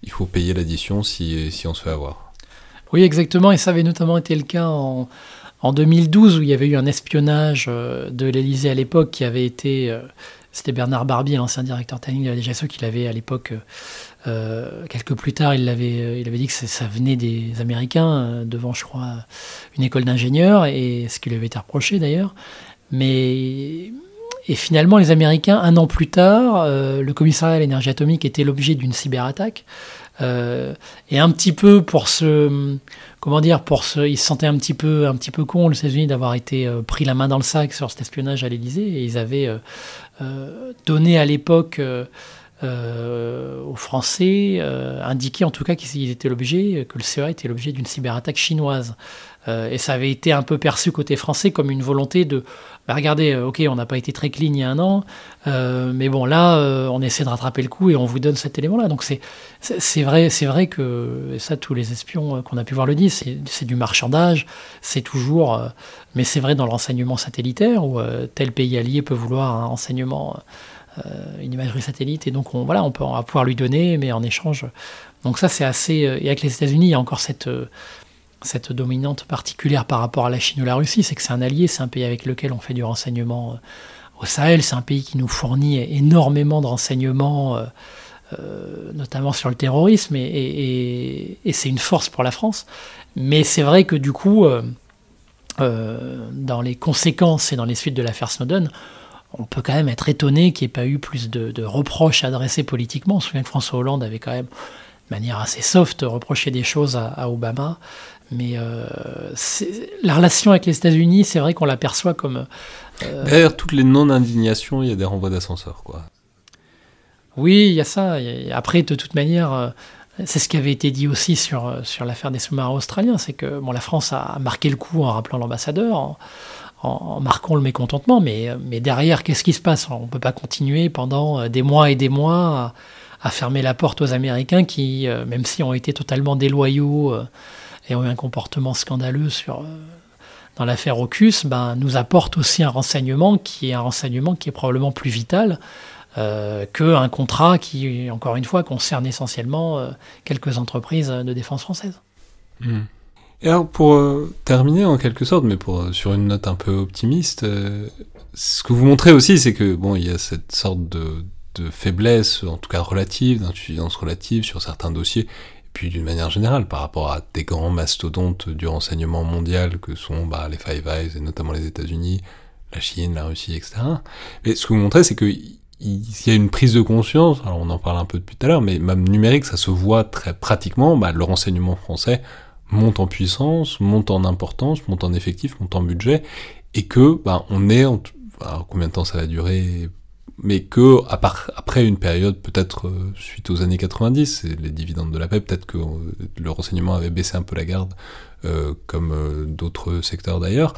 Speaker 1: il faut payer l'addition si, si on se fait avoir.
Speaker 2: Oui, exactement, et ça avait notamment été le cas en, en 2012 où il y avait eu un espionnage euh, de l'Élysée à l'époque qui avait été... Euh, c'était Bernard Barbier, l'ancien directeur technique de la DGSE, qui l'avait à l'époque, euh, quelques plus tard, il avait, il avait dit que ça venait des Américains, devant, je crois, une école d'ingénieurs, et ce qui lui avait été reproché d'ailleurs. Mais et finalement, les Américains, un an plus tard, le commissariat à l'énergie atomique était l'objet d'une cyberattaque. Euh, et un petit peu pour se, comment dire, pour se, ils se sentaient un petit peu, un petit peu cons, les États-Unis, d'avoir été euh, pris la main dans le sac sur cet espionnage à l'Élysée, et ils avaient euh, donné à l'époque aux Français, indiqué en tout cas qu'ils étaient l'objet, que le CEA était l'objet d'une cyberattaque chinoise. Et ça avait été un peu perçu côté français comme une volonté de bah, regardez, euh, ok, on n'a pas été très clean il y a un an, euh, mais bon, là, euh, on essaie de rattraper le coup et on vous donne cet élément-là. Donc c'est, c'est, vrai, c'est vrai que, et ça, tous les espions qu'on a pu voir le disent, c'est, du marchandage, c'est toujours, mais c'est vrai dans le renseignement satellitaire où tel pays allié peut vouloir un renseignement, une imagerie satellite, et donc on, voilà, on, peut, on va pouvoir lui donner, mais en échange. Donc ça, c'est assez. Et avec les États-Unis, il y a encore cette cette dominante particulière par rapport à la Chine ou la Russie, c'est que c'est un allié, c'est un pays avec lequel on fait du renseignement euh, au Sahel, c'est un pays qui nous fournit énormément de renseignements, euh, euh, notamment sur le terrorisme, et, c'est une force pour la France. Mais c'est vrai que du coup, dans les conséquences et dans les suites de l'affaire Snowden, on peut quand même être étonné qu'il n'y ait pas eu plus de, reproches adressés politiquement. On se souvient que François Hollande avait quand même, de manière assez soft, reproché des choses à Obama. Mais euh, la relation avec les États-Unis, c'est vrai qu'on l'aperçoit comme.
Speaker 1: Euh, Derrière toutes les non-indignations, il y a des renvois d'ascenseur, quoi.
Speaker 2: Oui, il y a ça. après, de toute manière, euh, c'est ce qui avait été dit aussi sur, sur l'affaire des sous-marins australiens c'est que bon, la France a marqué le coup en rappelant l'ambassadeur, en, marquant le mécontentement, mais, mais derrière, qu'est-ce qui se passe? On ne peut pas continuer pendant des mois et des mois à, à, fermer la porte aux Américains qui, même si ont été totalement déloyaux et ont eu un comportement scandaleux sur, euh, dans l'affaire Ocus, ben, nous apporte aussi un renseignement qui est un renseignement qui est probablement plus vital euh, qu'un contrat qui, encore une fois, concerne essentiellement euh, quelques entreprises de défense françaises.
Speaker 1: Hmm. Et alors, pour euh, terminer en quelque sorte, mais pour, sur une note un peu optimiste, ce que vous montrez aussi, c'est que bon, il y a cette sorte de, de faiblesse, en tout cas relative, d'insuffisance relative sur certains dossiers, puis d'une manière générale, par rapport à des grands mastodontes du renseignement mondial que sont bah, les Five Eyes, et notamment les États-Unis, la Chine, la Russie, etc. Mais ce que vous montrez, c'est qu'il y a une prise de conscience, on en parle un peu depuis tout à l'heure, mais même numérique, ça se voit très pratiquement, bah, le renseignement français monte en puissance, monte en importance, monte en effectif, monte en budget, et que bah, on est, en, alors combien de temps ça va durer mais que une période peut-être euh, suite aux années 90, et les dividendes de la paix, peut-être que euh, le renseignement avait baissé un peu la garde, euh, comme d'autres secteurs d'ailleurs.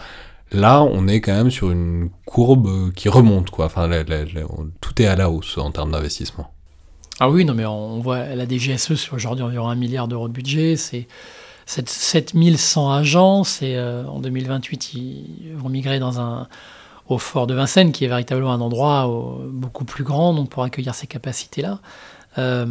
Speaker 1: Là, on est quand même sur une courbe qui remonte, quoi. Enfin, tout est à la hausse en termes d'investissement.
Speaker 2: Ah oui, non, mais on voit la DGSE sur aujourd'hui environ un milliard d'euros de budget, c'est 7100 agents, et en 2028 ils vont migrer dans un au fort de Vincennes, qui est véritablement un endroit euh, beaucoup plus grand donc pour accueillir ces capacités-là. Euh,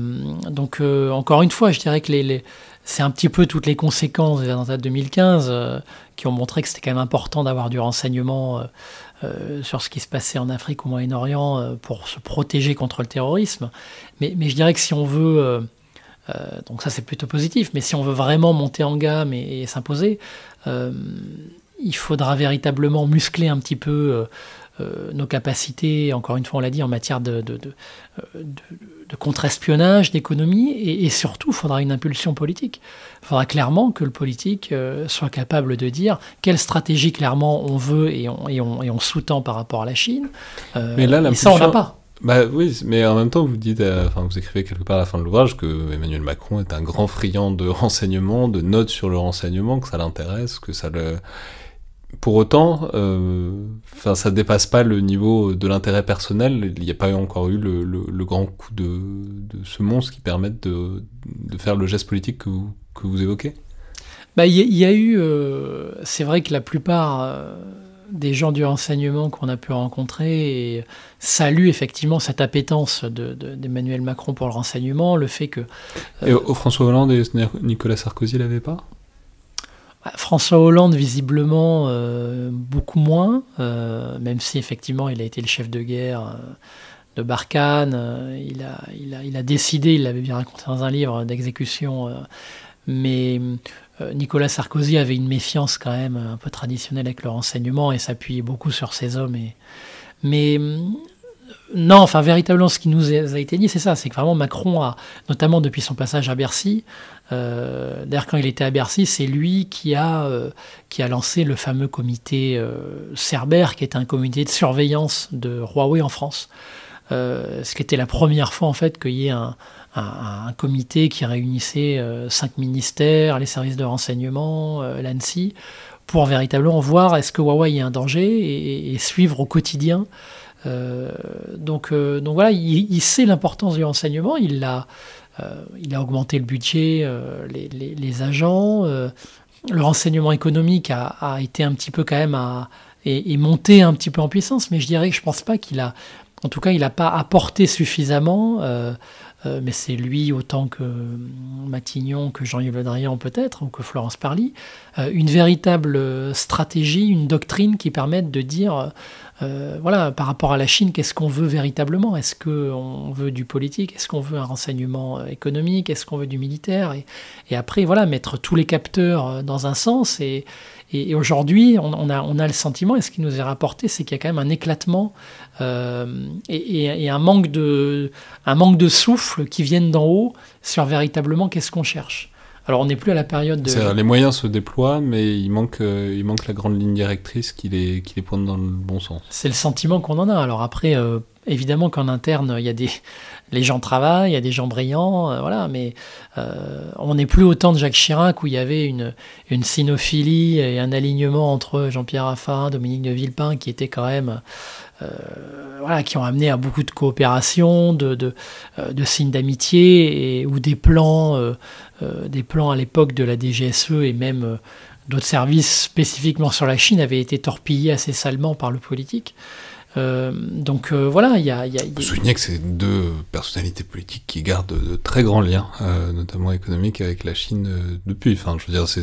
Speaker 2: donc euh, encore une fois, je dirais que les, c'est un petit peu toutes les conséquences des attentats de 2015 qui ont montré que c'était quand même important d'avoir du renseignement sur ce qui se passait en Afrique, au Moyen-Orient, pour se protéger contre le terrorisme. Mais, mais, je dirais que si on veut, donc ça c'est plutôt positif, mais si on veut vraiment monter en gamme et, et s'imposer, il faudra véritablement muscler un petit peu euh, euh, nos capacités, encore une fois on l'a dit, en matière de, de, contre-espionnage, d'économie, et, surtout il faudra une impulsion politique. Il faudra clairement que le politique euh, soit capable de dire quelle stratégie clairement on veut et on, et on, sous-tend par rapport à la Chine.
Speaker 1: Mais là, et ça on n'a pas. Bah oui, mais en même temps, vous dites, enfin, vous écrivez quelque part à la fin de l'ouvrage que Emmanuel Macron est un grand friand de renseignements, de notes sur le renseignement, que ça l'intéresse, que ça le, pour autant, euh, enfin, ça dépasse pas le niveau de l'intérêt personnel. Il n'y a pas encore eu le, le, grand coup de, de, ce monstre qui permette de, de, faire le geste politique que vous, que vous évoquez.
Speaker 2: Bah, il y, a eu, euh, c'est vrai que la plupart euh, des gens du renseignement qu'on a pu rencontrer saluent effectivement cette appétence d'Emmanuel Macron pour le renseignement, le fait que.
Speaker 1: Et au François Hollande et Nicolas Sarkozy l'avaient pas?
Speaker 2: François Hollande, visiblement, euh, beaucoup moins, euh, même si effectivement il a été le chef de guerre euh, de Barkhane, il, a, il, a, décidé, il l'avait bien raconté dans un livre, d'exécution. mais Nicolas Sarkozy avait une méfiance quand même un peu traditionnelle avec le renseignement et s'appuyait beaucoup sur ses hommes. Mais non, enfin, véritablement, ce qui nous a été dit, c'est ça, c'est que vraiment Macron a, notamment depuis son passage à Bercy, euh, d'ailleurs, quand il était à Bercy, c'est lui qui a, euh, qui a lancé le fameux comité euh, Cerber, qui est un comité de surveillance de Huawei en France. ce qui était la première fois, en fait, qu'il y ait un, comité qui réunissait cinq ministères, les services de renseignement, l'ANSI, pour véritablement voir est-ce que Huawei est un danger et, suivre au quotidien euh, donc, euh, donc voilà, il, sait l'importance du renseignement, il a, euh, il a augmenté le budget, les, les, agents, le renseignement économique a, été un petit peu quand même à, et, monté un petit peu en puissance, mais je dirais que je pense pas qu'il a, en tout cas, il n'a pas apporté suffisamment. Mais c'est lui autant que Matignon, que Jean-Yves Le Drian peut-être, ou que Florence Parly, une véritable stratégie, une doctrine qui permette de dire euh, voilà, par rapport à la Chine, qu'est-ce qu'on veut véritablement? Est-ce qu'on veut du politique? Est-ce qu'on veut un renseignement euh, économique? Est-ce qu'on veut du militaire? Et, après, voilà, mettre tous les capteurs euh, dans un sens. Et, aujourd'hui, on, a, le sentiment, et ce qui nous est rapporté, c'est qu'il y a quand même un éclatement et, manque de, un manque de souffle qui viennent d'en haut sur véritablement qu'est-ce qu'on cherche. Alors on n'est plus à la période de...
Speaker 1: Les moyens se déploient, mais il manque, euh, il manque la grande ligne directrice qui les, qui les pointe dans le bon sens.
Speaker 2: C'est le sentiment qu'on en a. Alors après, euh, évidemment qu'en interne, il y a des... Les gens travaillent, il y a des gens brillants, euh, voilà, mais on n'est plus autant de Jacques Chirac où il y avait une, une sinophilie et un alignement entre Jean-Pierre Raffarin, Dominique de Villepin, qui était quand même voilà, qui ont amené à beaucoup de coopération, de, de signes d'amitié, ou des plans euh, des plans à l'époque de la DGSE et même euh, d'autres services spécifiquement sur la Chine avaient été torpillés assez salement par le politique. Euh, donc voilà, il y a. Y
Speaker 1: que c'est deux personnalités politiques qui gardent de très grands liens, notamment économiques, avec la Chine depuis. Enfin, je veux dire, c'est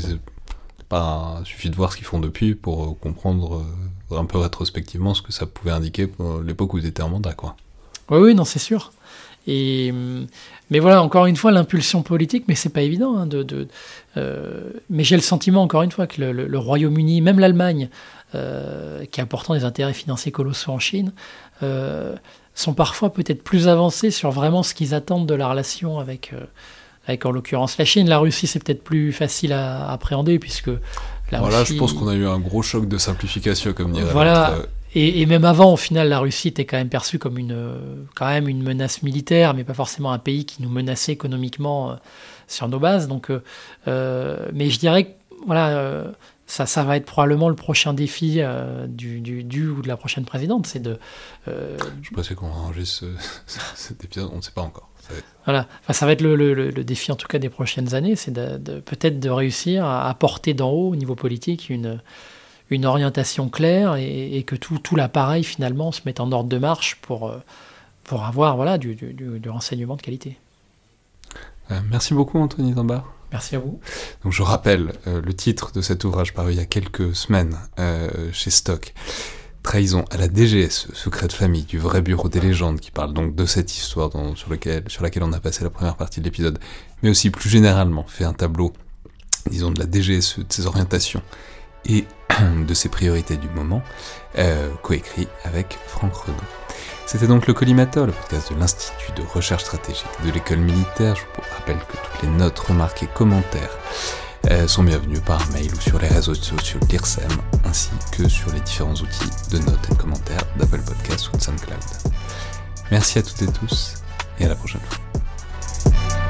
Speaker 1: suffit de voir ce qu'ils font depuis pour comprendre un peu rétrospectivement ce que ça pouvait indiquer pour l'époque où ils étaient en mandat, quoi.
Speaker 2: Oui, oui, non, c'est sûr. Et, mais voilà, encore une fois, l'impulsion politique, mais c'est pas évident. Hein, euh, mais j'ai le sentiment, encore une fois, que le, Royaume-Uni, même l'Allemagne, euh, qui a pourtant des intérêts financiers colossaux en Chine, euh, sont parfois peut-être plus avancés sur vraiment ce qu'ils attendent de la relation avec, avec en l'occurrence la Chine. La Russie, c'est peut-être plus facile à, appréhender, puisque
Speaker 1: la voilà, je pense qu'on a eu un gros choc de simplification, comme dirait
Speaker 2: voilà, et, même avant, au final, la Russie était quand même perçue comme une, quand même une menace militaire, mais pas forcément un pays qui nous menaçait économiquement euh, sur nos bases. Donc, euh, euh, mais je dirais que voilà, ça, ça va être probablement le prochain défi du, du, ou de la prochaine présidente. C'est de.
Speaker 1: je pensais qu'on enregistre cet épisode, on ne sait pas encore.
Speaker 2: Voilà, enfin, ça va être le, le, le, défi en tout cas des prochaines années, c'est de, de peut-être de réussir à apporter d'en haut au niveau politique une une orientation claire et, que tout, tout l'appareil finalement se mette en ordre de marche pour, euh, pour avoir voilà, du, du, renseignement de qualité.
Speaker 1: Euh, merci beaucoup Anthony Zambard.
Speaker 2: Merci à vous.
Speaker 1: Donc je rappelle euh, le titre de cet ouvrage paru il y a quelques semaines chez Stock. Trahison à la DGS, secret de famille du vrai bureau des légendes, qui parle donc de cette histoire sur, laquelle on a passé la première partie de l'épisode, mais aussi plus généralement fait un tableau, disons, de la DGSE, de ses orientations et de ses priorités du moment, euh, coécrit avec Franck Renaud. C'était donc le Collimateur, le podcast de l'Institut de recherche stratégique de l'école militaire. Je vous rappelle que toutes les notes, remarques et commentaires sont bienvenus par mail ou sur les réseaux sociaux de l'IRSEM, ainsi que sur les différents outils de notes et de commentaires d'Apple Podcasts ou de SoundCloud. Merci à toutes et tous, et à la prochaine fois.